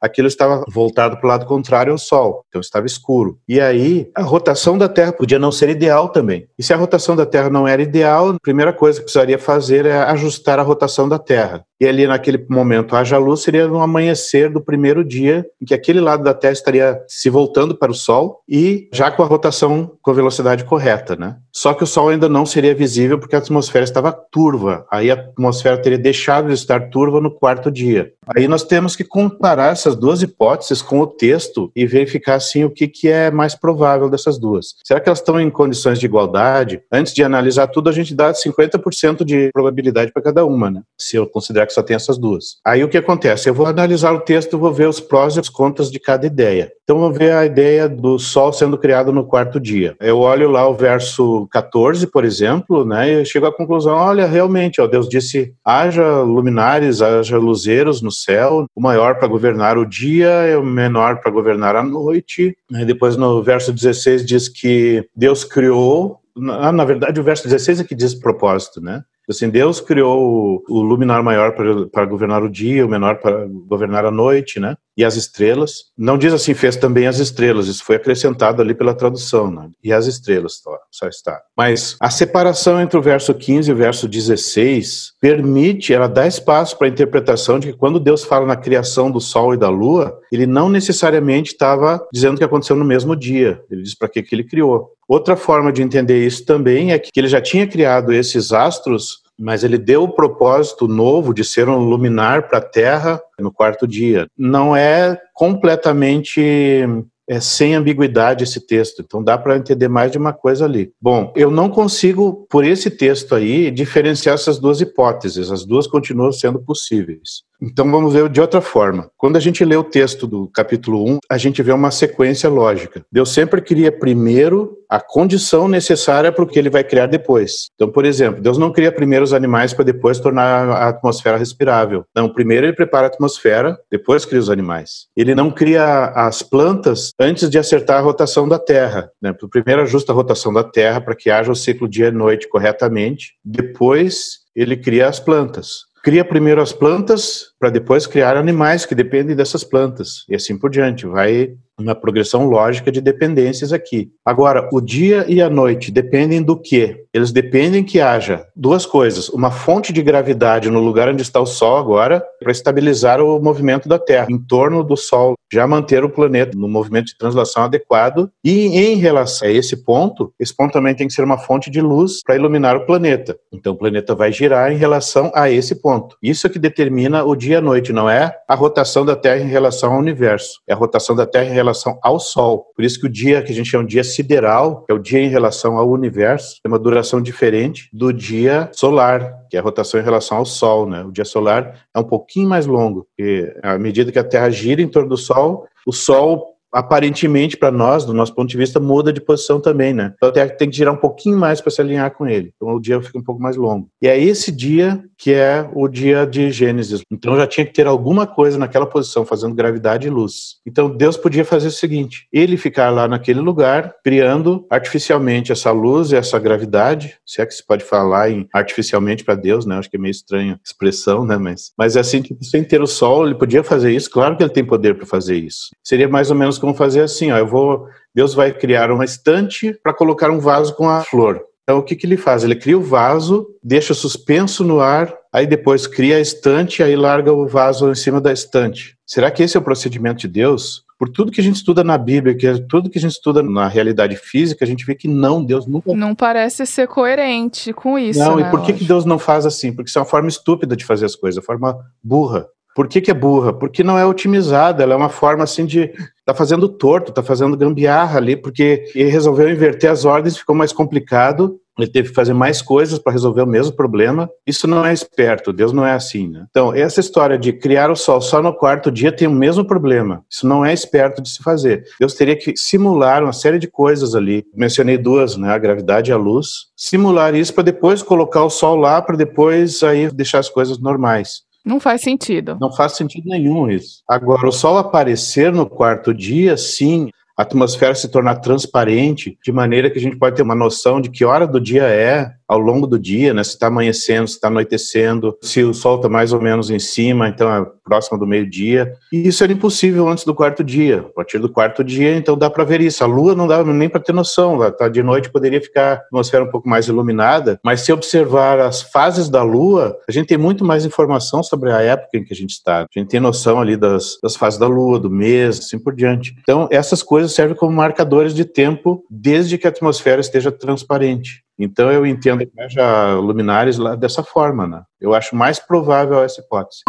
aquilo estava voltado para o lado contrário ao Sol, então estava escuro. E aí a rotação da Terra podia não ser ideal também. E se a rotação da Terra não era ideal, a primeira coisa que precisaria fazer é ajustar a rotação da Terra. E ali naquele momento haja luz seria no amanhecer do primeiro dia, em que aquele lado da Terra estaria se voltando para o Sol e já com a rotação com a velocidade correta, né? Só que o Sol ainda não seria visível porque a atmosfera estava turva. Aí a atmosfera teria deixado de estar turva no quarto dia. Aí nós temos que comparar essas duas hipóteses com o texto e verificar assim o que, que é mais provável dessas duas. Será que elas estão em condições de igualdade? Antes de analisar tudo, a gente dá 50% de probabilidade para cada uma, né? Se eu considerar que só tem essas duas. Aí o que acontece? Eu vou analisar o texto, vou ver os prós e os contras de cada ideia. Então vou ver a ideia do Sol sendo criado no quarto dia. Eu olho lá o verso 14, por exemplo, né, e eu chego à conclusão, olha, realmente, ó, Deus disse, haja luminares, haja luzeiros no céu, o maior para governar o dia e o menor para governar a noite. Depois no verso 16 diz que Deus criou na verdade, o verso 16 é que diz propósito, né? Assim, Deus criou o, luminar maior para governar o dia, o menor para governar a noite, né? E as estrelas. Não diz assim, fez também as estrelas. Isso foi acrescentado ali pela tradução, né? E as estrelas só está. Mas a separação entre o verso 15 e o verso 16 permite, ela dá espaço para a interpretação de que quando Deus fala na criação do sol e da lua, ele não necessariamente estava dizendo que aconteceu no mesmo dia. Ele diz para que, que ele criou. Outra forma de entender isso também é que ele já tinha criado esses astros mas ele deu o propósito novo de ser um luminar para a Terra no quarto dia. Não é completamente é sem ambiguidade esse texto, então dá para entender mais de uma coisa ali. Bom, eu não consigo, por esse texto aí, diferenciar essas duas hipóteses, as duas continuam sendo possíveis. Então vamos ver de outra forma. Quando a gente lê o texto do capítulo 1, a gente vê uma sequência lógica. Deus sempre cria primeiro a condição necessária para o que ele vai criar depois. Então, por exemplo, Deus não cria primeiro os animais para depois tornar a atmosfera respirável. Não, primeiro ele prepara a atmosfera, depois cria os animais. Ele não cria as plantas antes de acertar a rotação da Terra. Né? Primeiro ajusta a rotação da Terra para que haja o ciclo dia e noite corretamente, depois ele cria as plantas cria primeiro as plantas para depois criar animais que dependem dessas plantas e assim por diante. Vai uma progressão lógica de dependências aqui. Agora, o dia e a noite dependem do quê? Eles dependem que haja duas coisas: uma fonte de gravidade no lugar onde está o Sol agora, para estabilizar o movimento da Terra em torno do Sol, já manter o planeta no movimento de translação adequado. E em relação a esse ponto, esse ponto também tem que ser uma fonte de luz para iluminar o planeta. Então, o planeta vai girar em relação a esse ponto. Isso é que determina o dia e a noite, não é a rotação da Terra em relação ao universo, é a rotação da Terra em relação relação ao Sol. Por isso que o dia que a gente chama de dia sideral, é o dia em relação ao universo, tem uma duração diferente do dia solar, que é a rotação em relação ao Sol. Né? O dia solar é um pouquinho mais longo, porque à medida que a Terra gira em torno do Sol, o Sol aparentemente para nós, do nosso ponto de vista, muda de posição também, né? Então Terra tem que girar um pouquinho mais para se alinhar com ele. Então o dia fica um pouco mais longo. E é esse dia que é o dia de Gênesis. Então já tinha que ter alguma coisa naquela posição fazendo gravidade e luz. Então Deus podia fazer o seguinte: ele ficar lá naquele lugar criando artificialmente essa luz e essa gravidade, se é que se pode falar em artificialmente para Deus, né? Acho que é meio estranha a expressão, né? Mas mas é assim, tipo, sem ter o sol, ele podia fazer isso. Claro que ele tem poder para fazer isso. Seria mais ou menos como fazer assim, ó, eu vou, Deus vai criar uma estante para colocar um vaso com a flor. Então o que, que ele faz? Ele cria o vaso, deixa suspenso no ar, aí depois cria a estante, aí larga o vaso em cima da estante. Será que esse é o procedimento de Deus? Por tudo que a gente estuda na Bíblia, que é tudo que a gente estuda na realidade física, a gente vê que não, Deus nunca. Não parece ser coerente com isso. Não, né, e por que, que Deus não faz assim? Porque isso é uma forma estúpida de fazer as coisas, forma burra. Por que, que é burra? Porque não é otimizada, ela é uma forma assim de tá fazendo torto, tá fazendo gambiarra ali, porque ele resolveu inverter as ordens, ficou mais complicado, ele teve que fazer mais coisas para resolver o mesmo problema. Isso não é esperto, Deus não é assim, né? Então, essa história de criar o sol só no quarto dia tem o mesmo problema. Isso não é esperto de se fazer. Deus teria que simular uma série de coisas ali. Mencionei duas, né? A gravidade e a luz. Simular isso para depois colocar o sol lá, para depois aí deixar as coisas normais. Não faz sentido. Não faz sentido nenhum isso. Agora, o Sol aparecer no quarto dia, sim, a atmosfera se tornar transparente, de maneira que a gente pode ter uma noção de que hora do dia é, ao longo do dia, né? Se está amanhecendo, se está anoitecendo, se o sol está mais ou menos em cima, então próximo do meio-dia. E isso era impossível antes do quarto dia. A partir do quarto dia, então dá para ver isso. A lua não dava nem para ter noção. Tá de noite poderia ficar a atmosfera um pouco mais iluminada, mas se observar as fases da lua, a gente tem muito mais informação sobre a época em que a gente está. A gente tem noção ali das, das fases da lua, do mês, assim por diante. Então essas coisas servem como marcadores de tempo desde que a atmosfera esteja transparente. Então eu entendo que haja luminares lá dessa forma, né? Eu acho mais provável essa hipótese.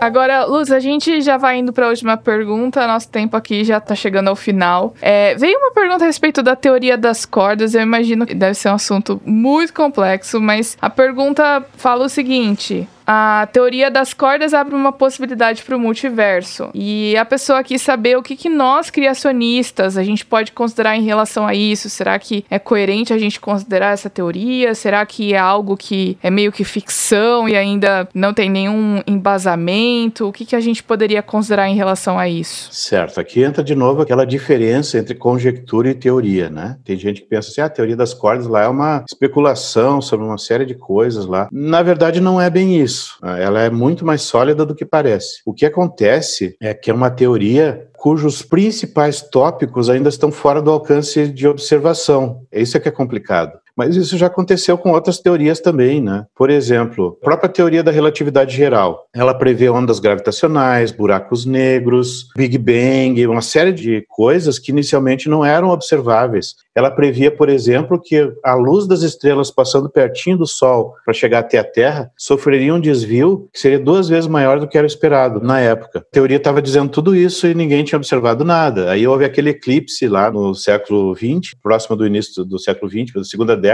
Agora, Luz, a gente já vai indo para a última pergunta. Nosso tempo aqui já está chegando ao final. É, veio uma pergunta a respeito da teoria das cordas. Eu imagino que deve ser um assunto muito complexo, mas a pergunta fala o seguinte: a teoria das cordas abre uma possibilidade para o multiverso. E a pessoa quis saber o que, que nós, criacionistas, a gente pode considerar em relação a isso. Será que é coerente a gente considerar essa teoria? Será que é algo que é meio que ficção e ainda não tem nenhum embasamento? O que, que a gente poderia considerar em relação a isso? Certo. Aqui entra de novo aquela diferença entre conjectura e teoria, né? Tem gente que pensa assim, ah, a teoria das cordas lá é uma especulação sobre uma série de coisas lá. Na verdade, não é bem isso isso. Ela é muito mais sólida do que parece. O que acontece é que é uma teoria cujos principais tópicos ainda estão fora do alcance de observação. Isso é que é complicado. Mas isso já aconteceu com outras teorias também, né? Por exemplo, a própria teoria da relatividade geral, ela prevê ondas gravitacionais, buracos negros, Big Bang, uma série de coisas que inicialmente não eram observáveis. Ela previa, por exemplo, que a luz das estrelas passando pertinho do Sol para chegar até a Terra sofreria um desvio que seria duas vezes maior do que era esperado na época. A teoria estava dizendo tudo isso e ninguém tinha observado nada. Aí houve aquele eclipse lá no século XX, próximo do início do século XX, da segunda década,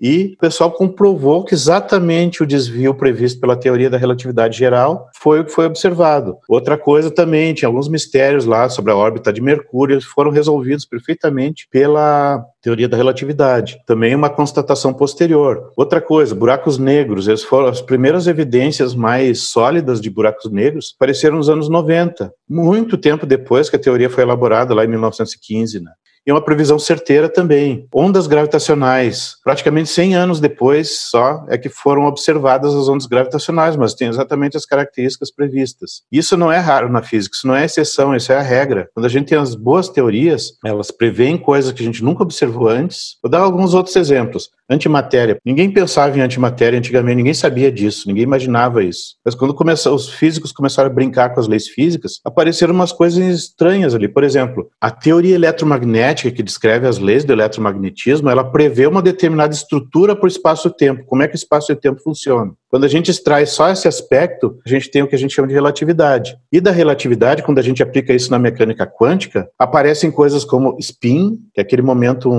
e o pessoal comprovou que exatamente o desvio previsto pela teoria da relatividade geral foi o que foi observado. Outra coisa também, tinha alguns mistérios lá sobre a órbita de Mercúrio, foram resolvidos perfeitamente pela teoria da relatividade. Também uma constatação posterior. Outra coisa, buracos negros, eles foram as primeiras evidências mais sólidas de buracos negros apareceram nos anos 90, muito tempo depois que a teoria foi elaborada lá em 1915, né? E uma previsão certeira também. Ondas gravitacionais, praticamente 100 anos depois só é que foram observadas as ondas gravitacionais, mas tem exatamente as características previstas. Isso não é raro na física, isso não é exceção, isso é a regra. Quando a gente tem as boas teorias, elas preveem coisas que a gente nunca observou antes. Vou dar alguns outros exemplos. Antimatéria. Ninguém pensava em antimatéria antigamente, ninguém sabia disso, ninguém imaginava isso. Mas quando começou, os físicos começaram a brincar com as leis físicas, apareceram umas coisas estranhas ali. Por exemplo, a teoria eletromagnética que descreve as leis do eletromagnetismo, ela prevê uma determinada estrutura para o espaço-tempo. Como é que o espaço e tempo funciona? Quando a gente extrai só esse aspecto, a gente tem o que a gente chama de relatividade. E da relatividade, quando a gente aplica isso na mecânica quântica, aparecem coisas como spin, que é aquele momento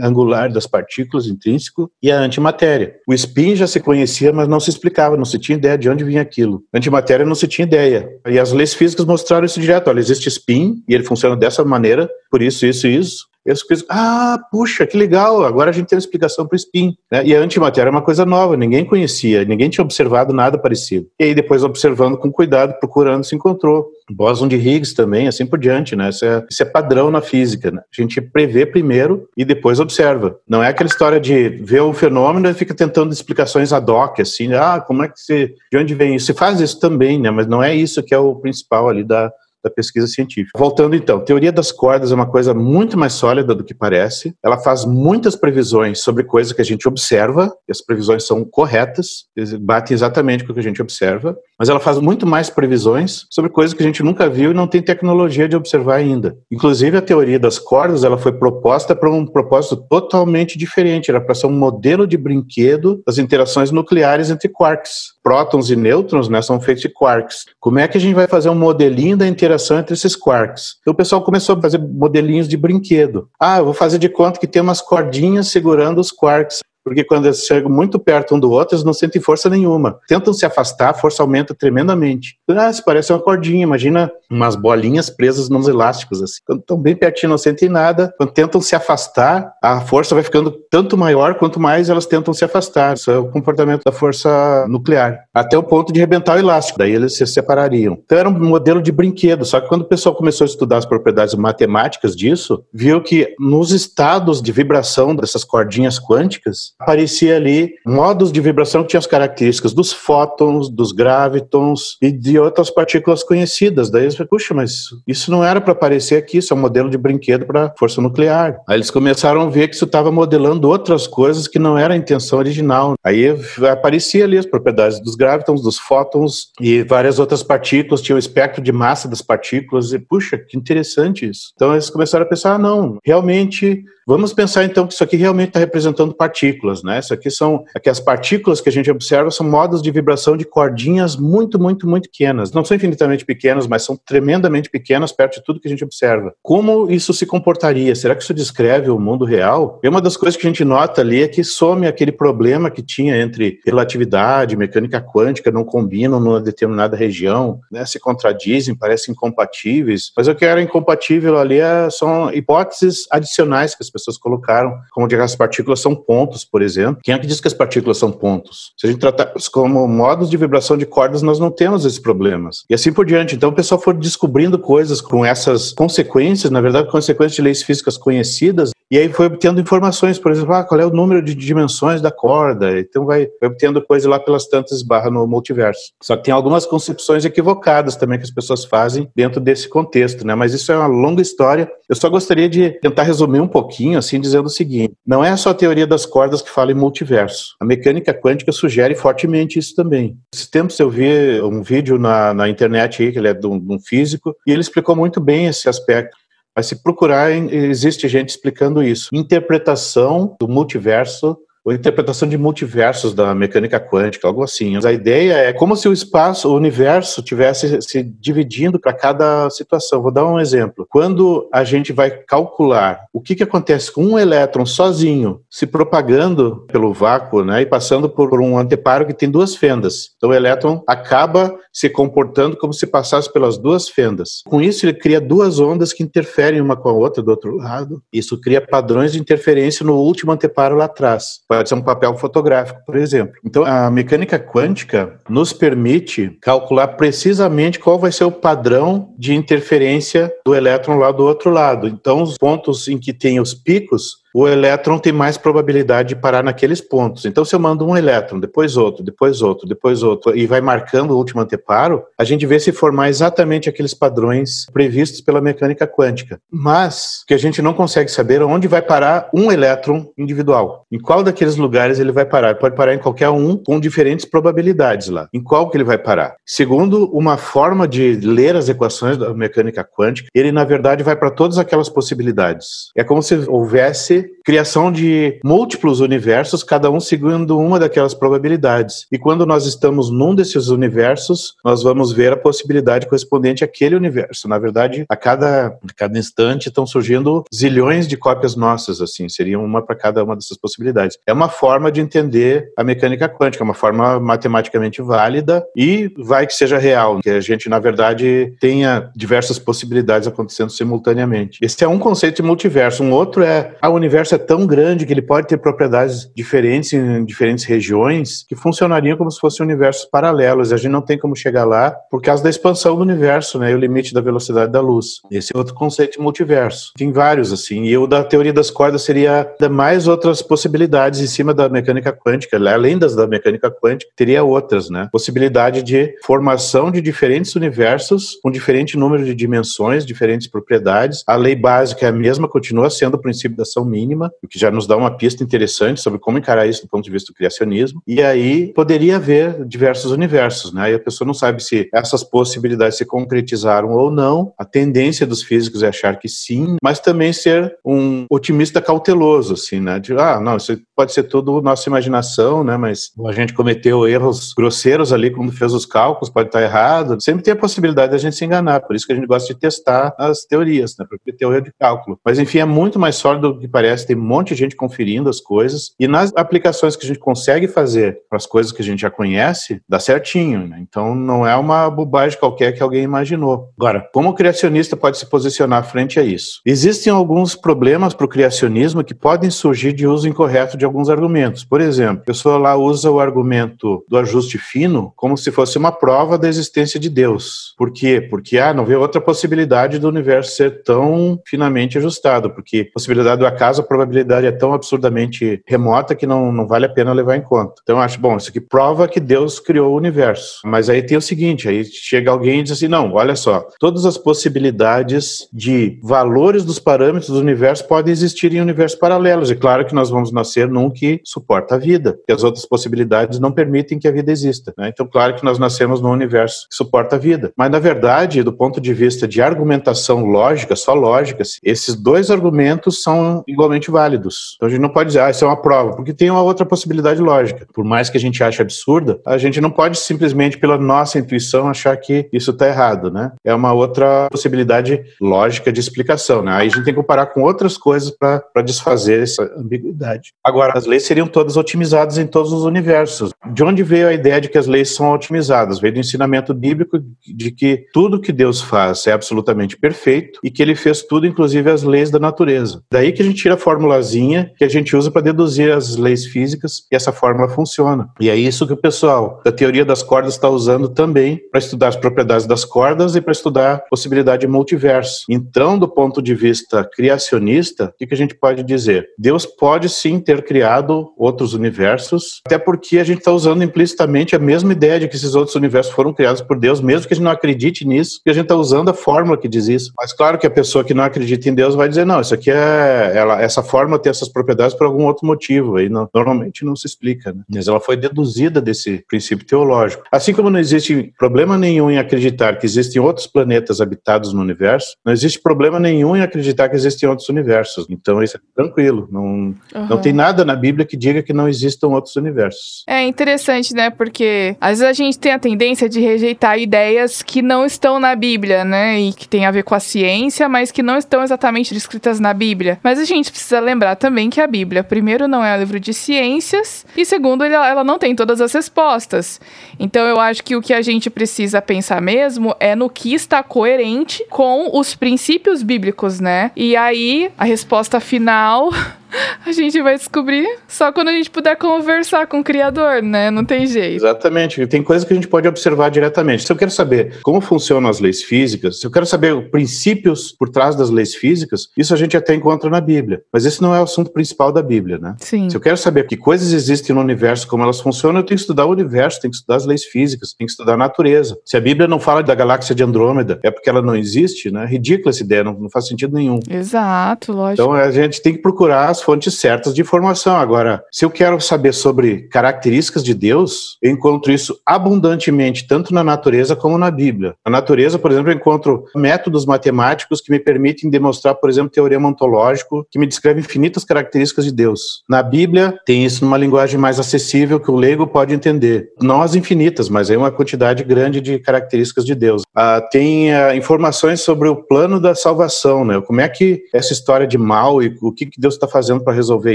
angular das partículas intrínseco, e a antimatéria. O spin já se conhecia, mas não se explicava, não se tinha ideia de onde vinha aquilo. A antimatéria não se tinha ideia. E as leis físicas mostraram isso direto. Olha, existe spin, e ele funciona dessa maneira, por isso, isso e isso. E as coisas, ah, puxa, que legal, agora a gente tem uma explicação para o spin. Né? E a antimatéria é uma coisa nova, ninguém conhecia, ninguém tinha observado nada parecido. E aí depois observando com cuidado, procurando, se encontrou. Bóson de Higgs também, assim por diante, né? Isso é, isso é padrão na física, né? A gente prevê primeiro e depois observa. Não é aquela história de ver o fenômeno e fica tentando explicações ad hoc, assim, ah, como é que se, de onde vem isso? Se faz isso também, né? Mas não é isso que é o principal ali da, da pesquisa científica. Voltando então, teoria das cordas é uma coisa muito mais sólida do que parece. Ela faz muitas previsões sobre coisas que a gente observa, e as previsões são corretas, batem exatamente com o que a gente observa, mas ela faz muito mais previsões sobre coisas que a gente nunca viu e não tem tecnologia de observar ainda. Inclusive a teoria das cordas, ela foi proposta para um propósito totalmente diferente, era para ser um modelo de brinquedo das interações nucleares entre quarks. Prótons e nêutrons, né, são feitos de quarks. Como é que a gente vai fazer um modelinho da interação entre esses quarks. Então o pessoal começou a fazer modelinhos de brinquedo. Ah, eu vou fazer de conta que tem umas cordinhas segurando os quarks porque quando eles chegam muito perto um do outro, eles não sentem força nenhuma. Tentam se afastar, a força aumenta tremendamente. Ah, se parece uma cordinha, imagina umas bolinhas presas nos elásticos, assim. Quando estão bem pertinho, não sentem nada. Quando tentam se afastar, a força vai ficando tanto maior quanto mais elas tentam se afastar. Isso é o comportamento da força nuclear. Até o ponto de rebentar o elástico, daí eles se separariam. Então era um modelo de brinquedo, só que quando o pessoal começou a estudar as propriedades matemáticas disso, viu que nos estados de vibração dessas cordinhas quânticas, aparecia ali modos de vibração que tinham as características dos fótons, dos gravitons e de outras partículas conhecidas. Daí eles falaram, puxa, mas isso não era para aparecer aqui, isso é um modelo de brinquedo para força nuclear. Aí eles começaram a ver que isso estava modelando outras coisas que não era a intenção original. Aí aparecia ali as propriedades dos gravitons, dos fótons e várias outras partículas, tinha o espectro de massa das partículas e puxa, que interessante isso. Então eles começaram a pensar, ah, não, realmente Vamos pensar então que isso aqui realmente está representando partículas, né? Isso aqui são aqui as partículas que a gente observa são modos de vibração de cordinhas muito, muito, muito pequenas. Não são infinitamente pequenas, mas são tremendamente pequenas perto de tudo que a gente observa. Como isso se comportaria? Será que isso descreve o mundo real? E uma das coisas que a gente nota ali é que some aquele problema que tinha entre relatividade, mecânica quântica, não combinam numa determinada região, né? Se contradizem, parecem incompatíveis. Mas o que era incompatível ali é, são hipóteses adicionais que as pessoas colocaram, como de as partículas são pontos, por exemplo. Quem é que diz que as partículas são pontos? Se a gente tratar como modos de vibração de cordas, nós não temos esses problemas. E assim por diante. Então o pessoal foi descobrindo coisas com essas consequências, na verdade, consequências de leis físicas conhecidas, E aí foi obtendo informações, por exemplo, ah, qual é o número de dimensões da corda, então vai, vai obtendo coisa lá pelas tantas barras no multiverso. Só que tem algumas concepções equivocadas também que as pessoas fazem dentro desse contexto, né? Mas isso é uma longa história. Eu só gostaria de tentar resumir um pouquinho, assim, dizendo o seguinte: não é só a teoria das cordas que fala em multiverso. A mecânica quântica sugere fortemente isso também. Esses tempos eu vi um vídeo na, na internet aí, que ele é de um, de um físico, e ele explicou muito bem esse aspecto. Mas se procurar, existe gente explicando isso. Interpretação do multiverso ou interpretação de multiversos da mecânica quântica, algo assim. A ideia é como se o espaço, o universo, tivesse se dividindo para cada situação. Vou dar um exemplo. Quando a gente vai calcular o que, que acontece com um elétron sozinho se propagando pelo vácuo né, e passando por um anteparo que tem duas fendas. Então o elétron acaba se comportando como se passasse pelas duas fendas. Com isso, ele cria duas ondas que interferem uma com a outra do outro lado. Isso cria padrões de interferência no último anteparo lá atrás pode ser um papel fotográfico, por exemplo. Então, a mecânica quântica nos permite calcular precisamente qual vai ser o padrão de interferência do elétron lá do outro lado. Então, os pontos em que tem os picos o elétron tem mais probabilidade de parar naqueles pontos. Então, se eu mando um elétron, depois outro, depois outro, depois outro, e vai marcando o último anteparo, a gente vê se formar exatamente aqueles padrões previstos pela mecânica quântica. Mas, que a gente não consegue saber onde vai parar um elétron individual. Em qual daqueles lugares ele vai parar? Ele pode parar em qualquer um com diferentes probabilidades lá. Em qual que ele vai parar? Segundo uma forma de ler as equações da mecânica quântica, ele, na verdade, vai para todas aquelas possibilidades. É como se houvesse criação de múltiplos universos, cada um seguindo uma daquelas probabilidades. E quando nós estamos num desses universos, nós vamos ver a possibilidade correspondente àquele universo. Na verdade, a cada, a cada instante estão surgindo zilhões de cópias nossas, assim, seriam uma para cada uma dessas possibilidades. É uma forma de entender a mecânica quântica, uma forma matematicamente válida e vai que seja real, que a gente, na verdade, tenha diversas possibilidades acontecendo simultaneamente. Esse é um conceito de multiverso. Um outro é a universo universo é tão grande que ele pode ter propriedades diferentes em diferentes regiões que funcionariam como se fossem universos paralelos. A gente não tem como chegar lá por causa da expansão do universo, né? E o limite da velocidade da luz. Esse é outro conceito de multiverso. Tem vários, assim. E o da teoria das cordas seria mais outras possibilidades em cima da mecânica quântica. Além das da mecânica quântica, teria outras, né? Possibilidade de formação de diferentes universos com diferente número de dimensões, diferentes propriedades. A lei básica é a mesma, continua sendo o princípio da ação mínima mínima, o que já nos dá uma pista interessante sobre como encarar isso do ponto de vista do criacionismo. E aí poderia haver diversos universos, né? E a pessoa não sabe se essas possibilidades se concretizaram ou não. A tendência dos físicos é achar que sim, mas também ser um otimista cauteloso, assim, né? De, ah, não, isso pode ser tudo nossa imaginação, né? Mas a gente cometeu erros grosseiros ali quando fez os cálculos, pode estar errado. Sempre tem a possibilidade da gente se enganar, por isso que a gente gosta de testar as teorias, né? Porque teoria de cálculo. Mas enfim, é muito mais sólido do que parece tem um monte de gente conferindo as coisas, e nas aplicações que a gente consegue fazer para as coisas que a gente já conhece, dá certinho. Né? Então não é uma bobagem qualquer que alguém imaginou. Agora, como o criacionista pode se posicionar frente a isso? Existem alguns problemas para o criacionismo que podem surgir de uso incorreto de alguns argumentos. Por exemplo, a pessoa lá usa o argumento do ajuste fino como se fosse uma prova da existência de Deus. Por quê? Porque ah, não vê outra possibilidade do universo ser tão finamente ajustado, porque a possibilidade do acaso probabilidade é tão absurdamente remota que não, não vale a pena levar em conta. Então eu acho, bom, isso aqui prova que Deus criou o universo. Mas aí tem o seguinte, aí chega alguém e diz assim, não, olha só, todas as possibilidades de valores dos parâmetros do universo podem existir em universos paralelos. E claro que nós vamos nascer num que suporta a vida, porque as outras possibilidades não permitem que a vida exista. Né? Então, claro que nós nascemos num universo que suporta a vida. Mas, na verdade, do ponto de vista de argumentação lógica, só lógica, esses dois argumentos são igualmente válidos. Então a gente não pode dizer, ah, isso é uma prova, porque tem uma outra possibilidade lógica. Por mais que a gente ache absurda, a gente não pode simplesmente pela nossa intuição achar que isso está errado, né? É uma outra possibilidade lógica de explicação, né? Aí a gente tem que comparar com outras coisas para desfazer essa ambiguidade. Agora, as leis seriam todas otimizadas em todos os universos. De onde veio a ideia de que as leis são otimizadas? Veio do ensinamento bíblico de que tudo que Deus faz é absolutamente perfeito e que ele fez tudo, inclusive as leis da natureza. Daí que a gente tira formulazinha que a gente usa para deduzir as leis físicas e essa fórmula funciona. E é isso que o pessoal da teoria das cordas está usando também para estudar as propriedades das cordas e para estudar a possibilidade de multiverso. Então, do ponto de vista criacionista, o que a gente pode dizer? Deus pode sim ter criado outros universos, até porque a gente está usando implicitamente a mesma ideia de que esses outros universos foram criados por Deus, mesmo que a gente não acredite nisso, que a gente está usando a fórmula que diz isso. Mas claro que a pessoa que não acredita em Deus vai dizer, não, isso aqui é, ela, essa fórmula tem essas propriedades por algum outro motivo, aí não, normalmente não se explica, né? mas ela foi deduzida desse princípio teológico. Assim como não existe problema nenhum em acreditar que existem outros planetas habitados no universo, não existe problema nenhum em acreditar que existem outros universos. Então isso é tranquilo, não, uhum. não tem nada na Bíblia que diga que não existam outros universos. É interessante, né? Porque às vezes a gente tem a tendência de rejeitar ideias que não estão na Bíblia, né? E que tem a ver com a ciência, mas que não estão exatamente descritas na Bíblia. Mas a gente precisa lembrar também que a Bíblia, primeiro, não é um livro de ciências, e segundo, ela não tem todas as respostas. Então eu acho que o que a gente precisa pensar mesmo é no que está coerente com os princípios bíblicos, né? E aí, a resposta final a gente vai descobrir só quando a gente puder conversar com o criador, né? Não tem jeito. Exatamente. Tem coisas que a gente pode observar diretamente. Se eu quero saber como funcionam as leis físicas, se eu quero saber os princípios por trás das leis físicas, isso a gente até encontra na Bíblia. Mas esse não é o assunto principal da Bíblia, né? Sim. Se eu quero saber que coisas existem no universo, como elas funcionam, eu tenho que estudar o universo, tenho que estudar as leis físicas, tenho que estudar a natureza. Se a Bíblia não fala da galáxia de Andrômeda, é porque ela não existe, né? Ridícula essa ideia, não, não faz sentido nenhum. Exato, lógico. Então a gente tem que procurar as fontes certas de informação. Agora, se eu quero saber sobre características de Deus, eu encontro isso abundantemente, tanto na natureza como na Bíblia. Na natureza, por exemplo, eu encontro métodos matemáticos que me permitem demonstrar, por exemplo, teorema ontológico, que me descreve infinitas características de Deus. Na Bíblia, tem isso numa linguagem mais acessível que o leigo pode entender. Não as infinitas, mas aí uma quantidade grande de características de Deus. Ah, tem ah, informações sobre o plano da salvação, né? Como é que essa história de mal e o que, que Deus está fazendo para resolver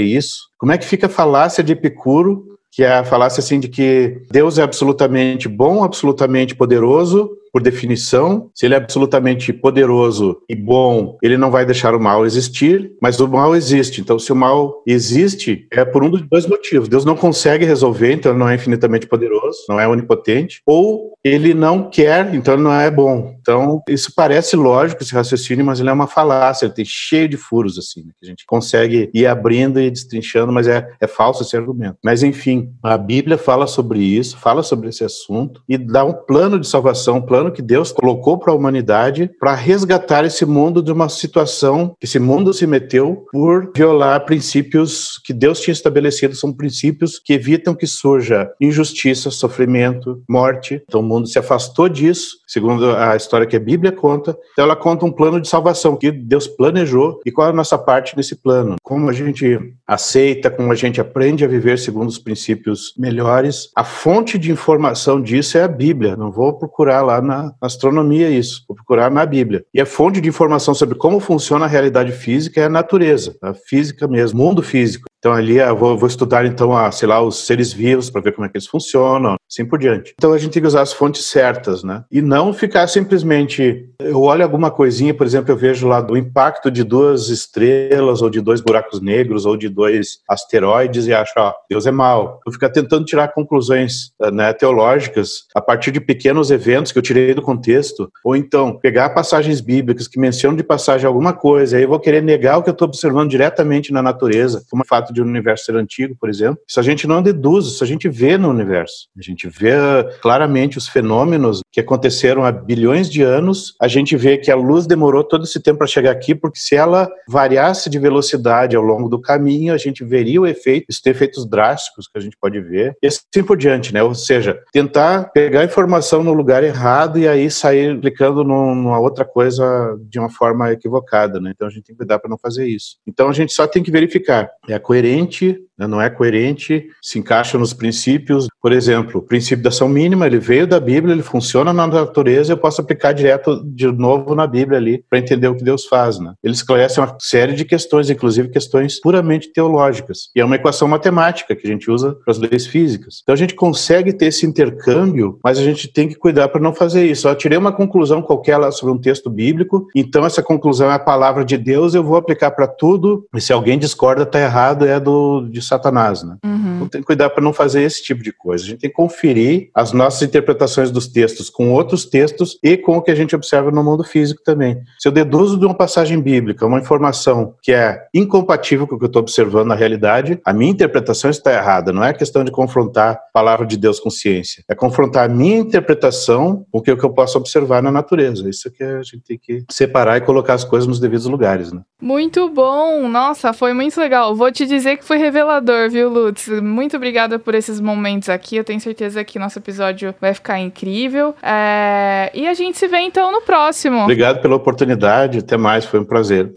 isso? Como é que fica a falácia de Epicuro, que é a falácia assim de que Deus é absolutamente bom, absolutamente poderoso, por definição, se ele é absolutamente poderoso e bom, ele não vai deixar o mal existir, mas o mal existe. Então, se o mal existe, é por um dos dois motivos. Deus não consegue resolver, então ele não é infinitamente poderoso, não é onipotente, ou ele não quer, então ele não é bom. Então, isso parece lógico, esse raciocínio, mas ele é uma falácia, ele tem cheio de furos, assim, né, que a gente consegue ir abrindo e destrinchando, mas é, é falso esse argumento. Mas, enfim, a Bíblia fala sobre isso, fala sobre esse assunto e dá um plano de salvação, um plano plano que Deus colocou para a humanidade para resgatar esse mundo de uma situação que esse mundo se meteu por violar princípios que Deus tinha estabelecido, são princípios que evitam que surja injustiça, sofrimento, morte. Então o mundo se afastou disso, segundo a história que a Bíblia conta. Então ela conta um plano de salvação que Deus planejou e qual é a nossa parte nesse plano. Como a gente aceita, como a gente aprende a viver segundo os princípios melhores. A fonte de informação disso é a Bíblia. Não vou procurar lá na na astronomia isso, vou procurar na Bíblia. E a fonte de informação sobre como funciona a realidade física é a natureza, a física mesmo, mundo físico. Então ali eu vou, vou estudar então, a, sei lá, os seres vivos para ver como é que eles funcionam, assim por diante. Então a gente tem que usar as fontes certas, né? E não ficar simplesmente eu olho alguma coisinha, por exemplo, eu vejo lá do impacto de duas estrelas ou de dois buracos negros ou de dois asteroides e acho, ó, Deus é mal. Eu ficar tentando tirar conclusões né, teológicas a partir de pequenos eventos que eu tirei do contexto, ou então pegar passagens bíblicas que mencionam de passagem alguma coisa, aí eu vou querer negar o que eu estou observando diretamente na natureza, como fato de um universo ser antigo, por exemplo, isso a gente não deduz, isso a gente vê no universo. A gente vê claramente os fenômenos que aconteceram há bilhões de anos, a gente vê que a luz demorou todo esse tempo para chegar aqui, porque se ela variasse de velocidade ao longo do caminho, a gente veria o efeito, isso tem efeitos drásticos que a gente pode ver, e assim por diante, né? Ou seja, tentar pegar a informação no lugar errado e aí sair aplicando numa outra coisa de uma forma equivocada, né? Então a gente tem que cuidar para não fazer isso. Então a gente só tem que verificar, é coerente né? não é coerente, se encaixa nos princípios. Por exemplo, o princípio da ação mínima, ele veio da Bíblia, ele funciona na natureza, eu posso aplicar direto de novo na Bíblia ali para entender o que Deus faz. Né? Ele esclarece uma série de questões, inclusive questões puramente teológicas. E é uma equação matemática que a gente usa para as leis físicas. Então a gente consegue ter esse intercâmbio, mas a gente tem que cuidar para não fazer isso. Eu tirei uma conclusão qualquer lá sobre um texto bíblico, então essa conclusão é a palavra de Deus, eu vou aplicar para tudo, e se alguém discorda, está errado, é do de Satanás. Né? Uhum. Tem que cuidar para não fazer esse tipo de coisa. A gente tem que conferir as nossas interpretações dos textos com outros textos e com o que a gente observa no mundo físico também. Se eu deduzo de uma passagem bíblica uma informação que é incompatível com o que eu estou observando na realidade, a minha interpretação está errada. Não é questão de confrontar a palavra de Deus com ciência, é confrontar a minha interpretação com o que eu posso observar na natureza. Isso que a gente tem que separar e colocar as coisas nos devidos lugares. Né? Muito bom! Nossa, foi muito legal. Vou te dizer que foi revelador, viu, Lutz? Muito obrigada por esses momentos aqui. Eu tenho certeza que nosso episódio vai ficar incrível. É... E a gente se vê então no próximo. Obrigado pela oportunidade. Até mais, foi um prazer.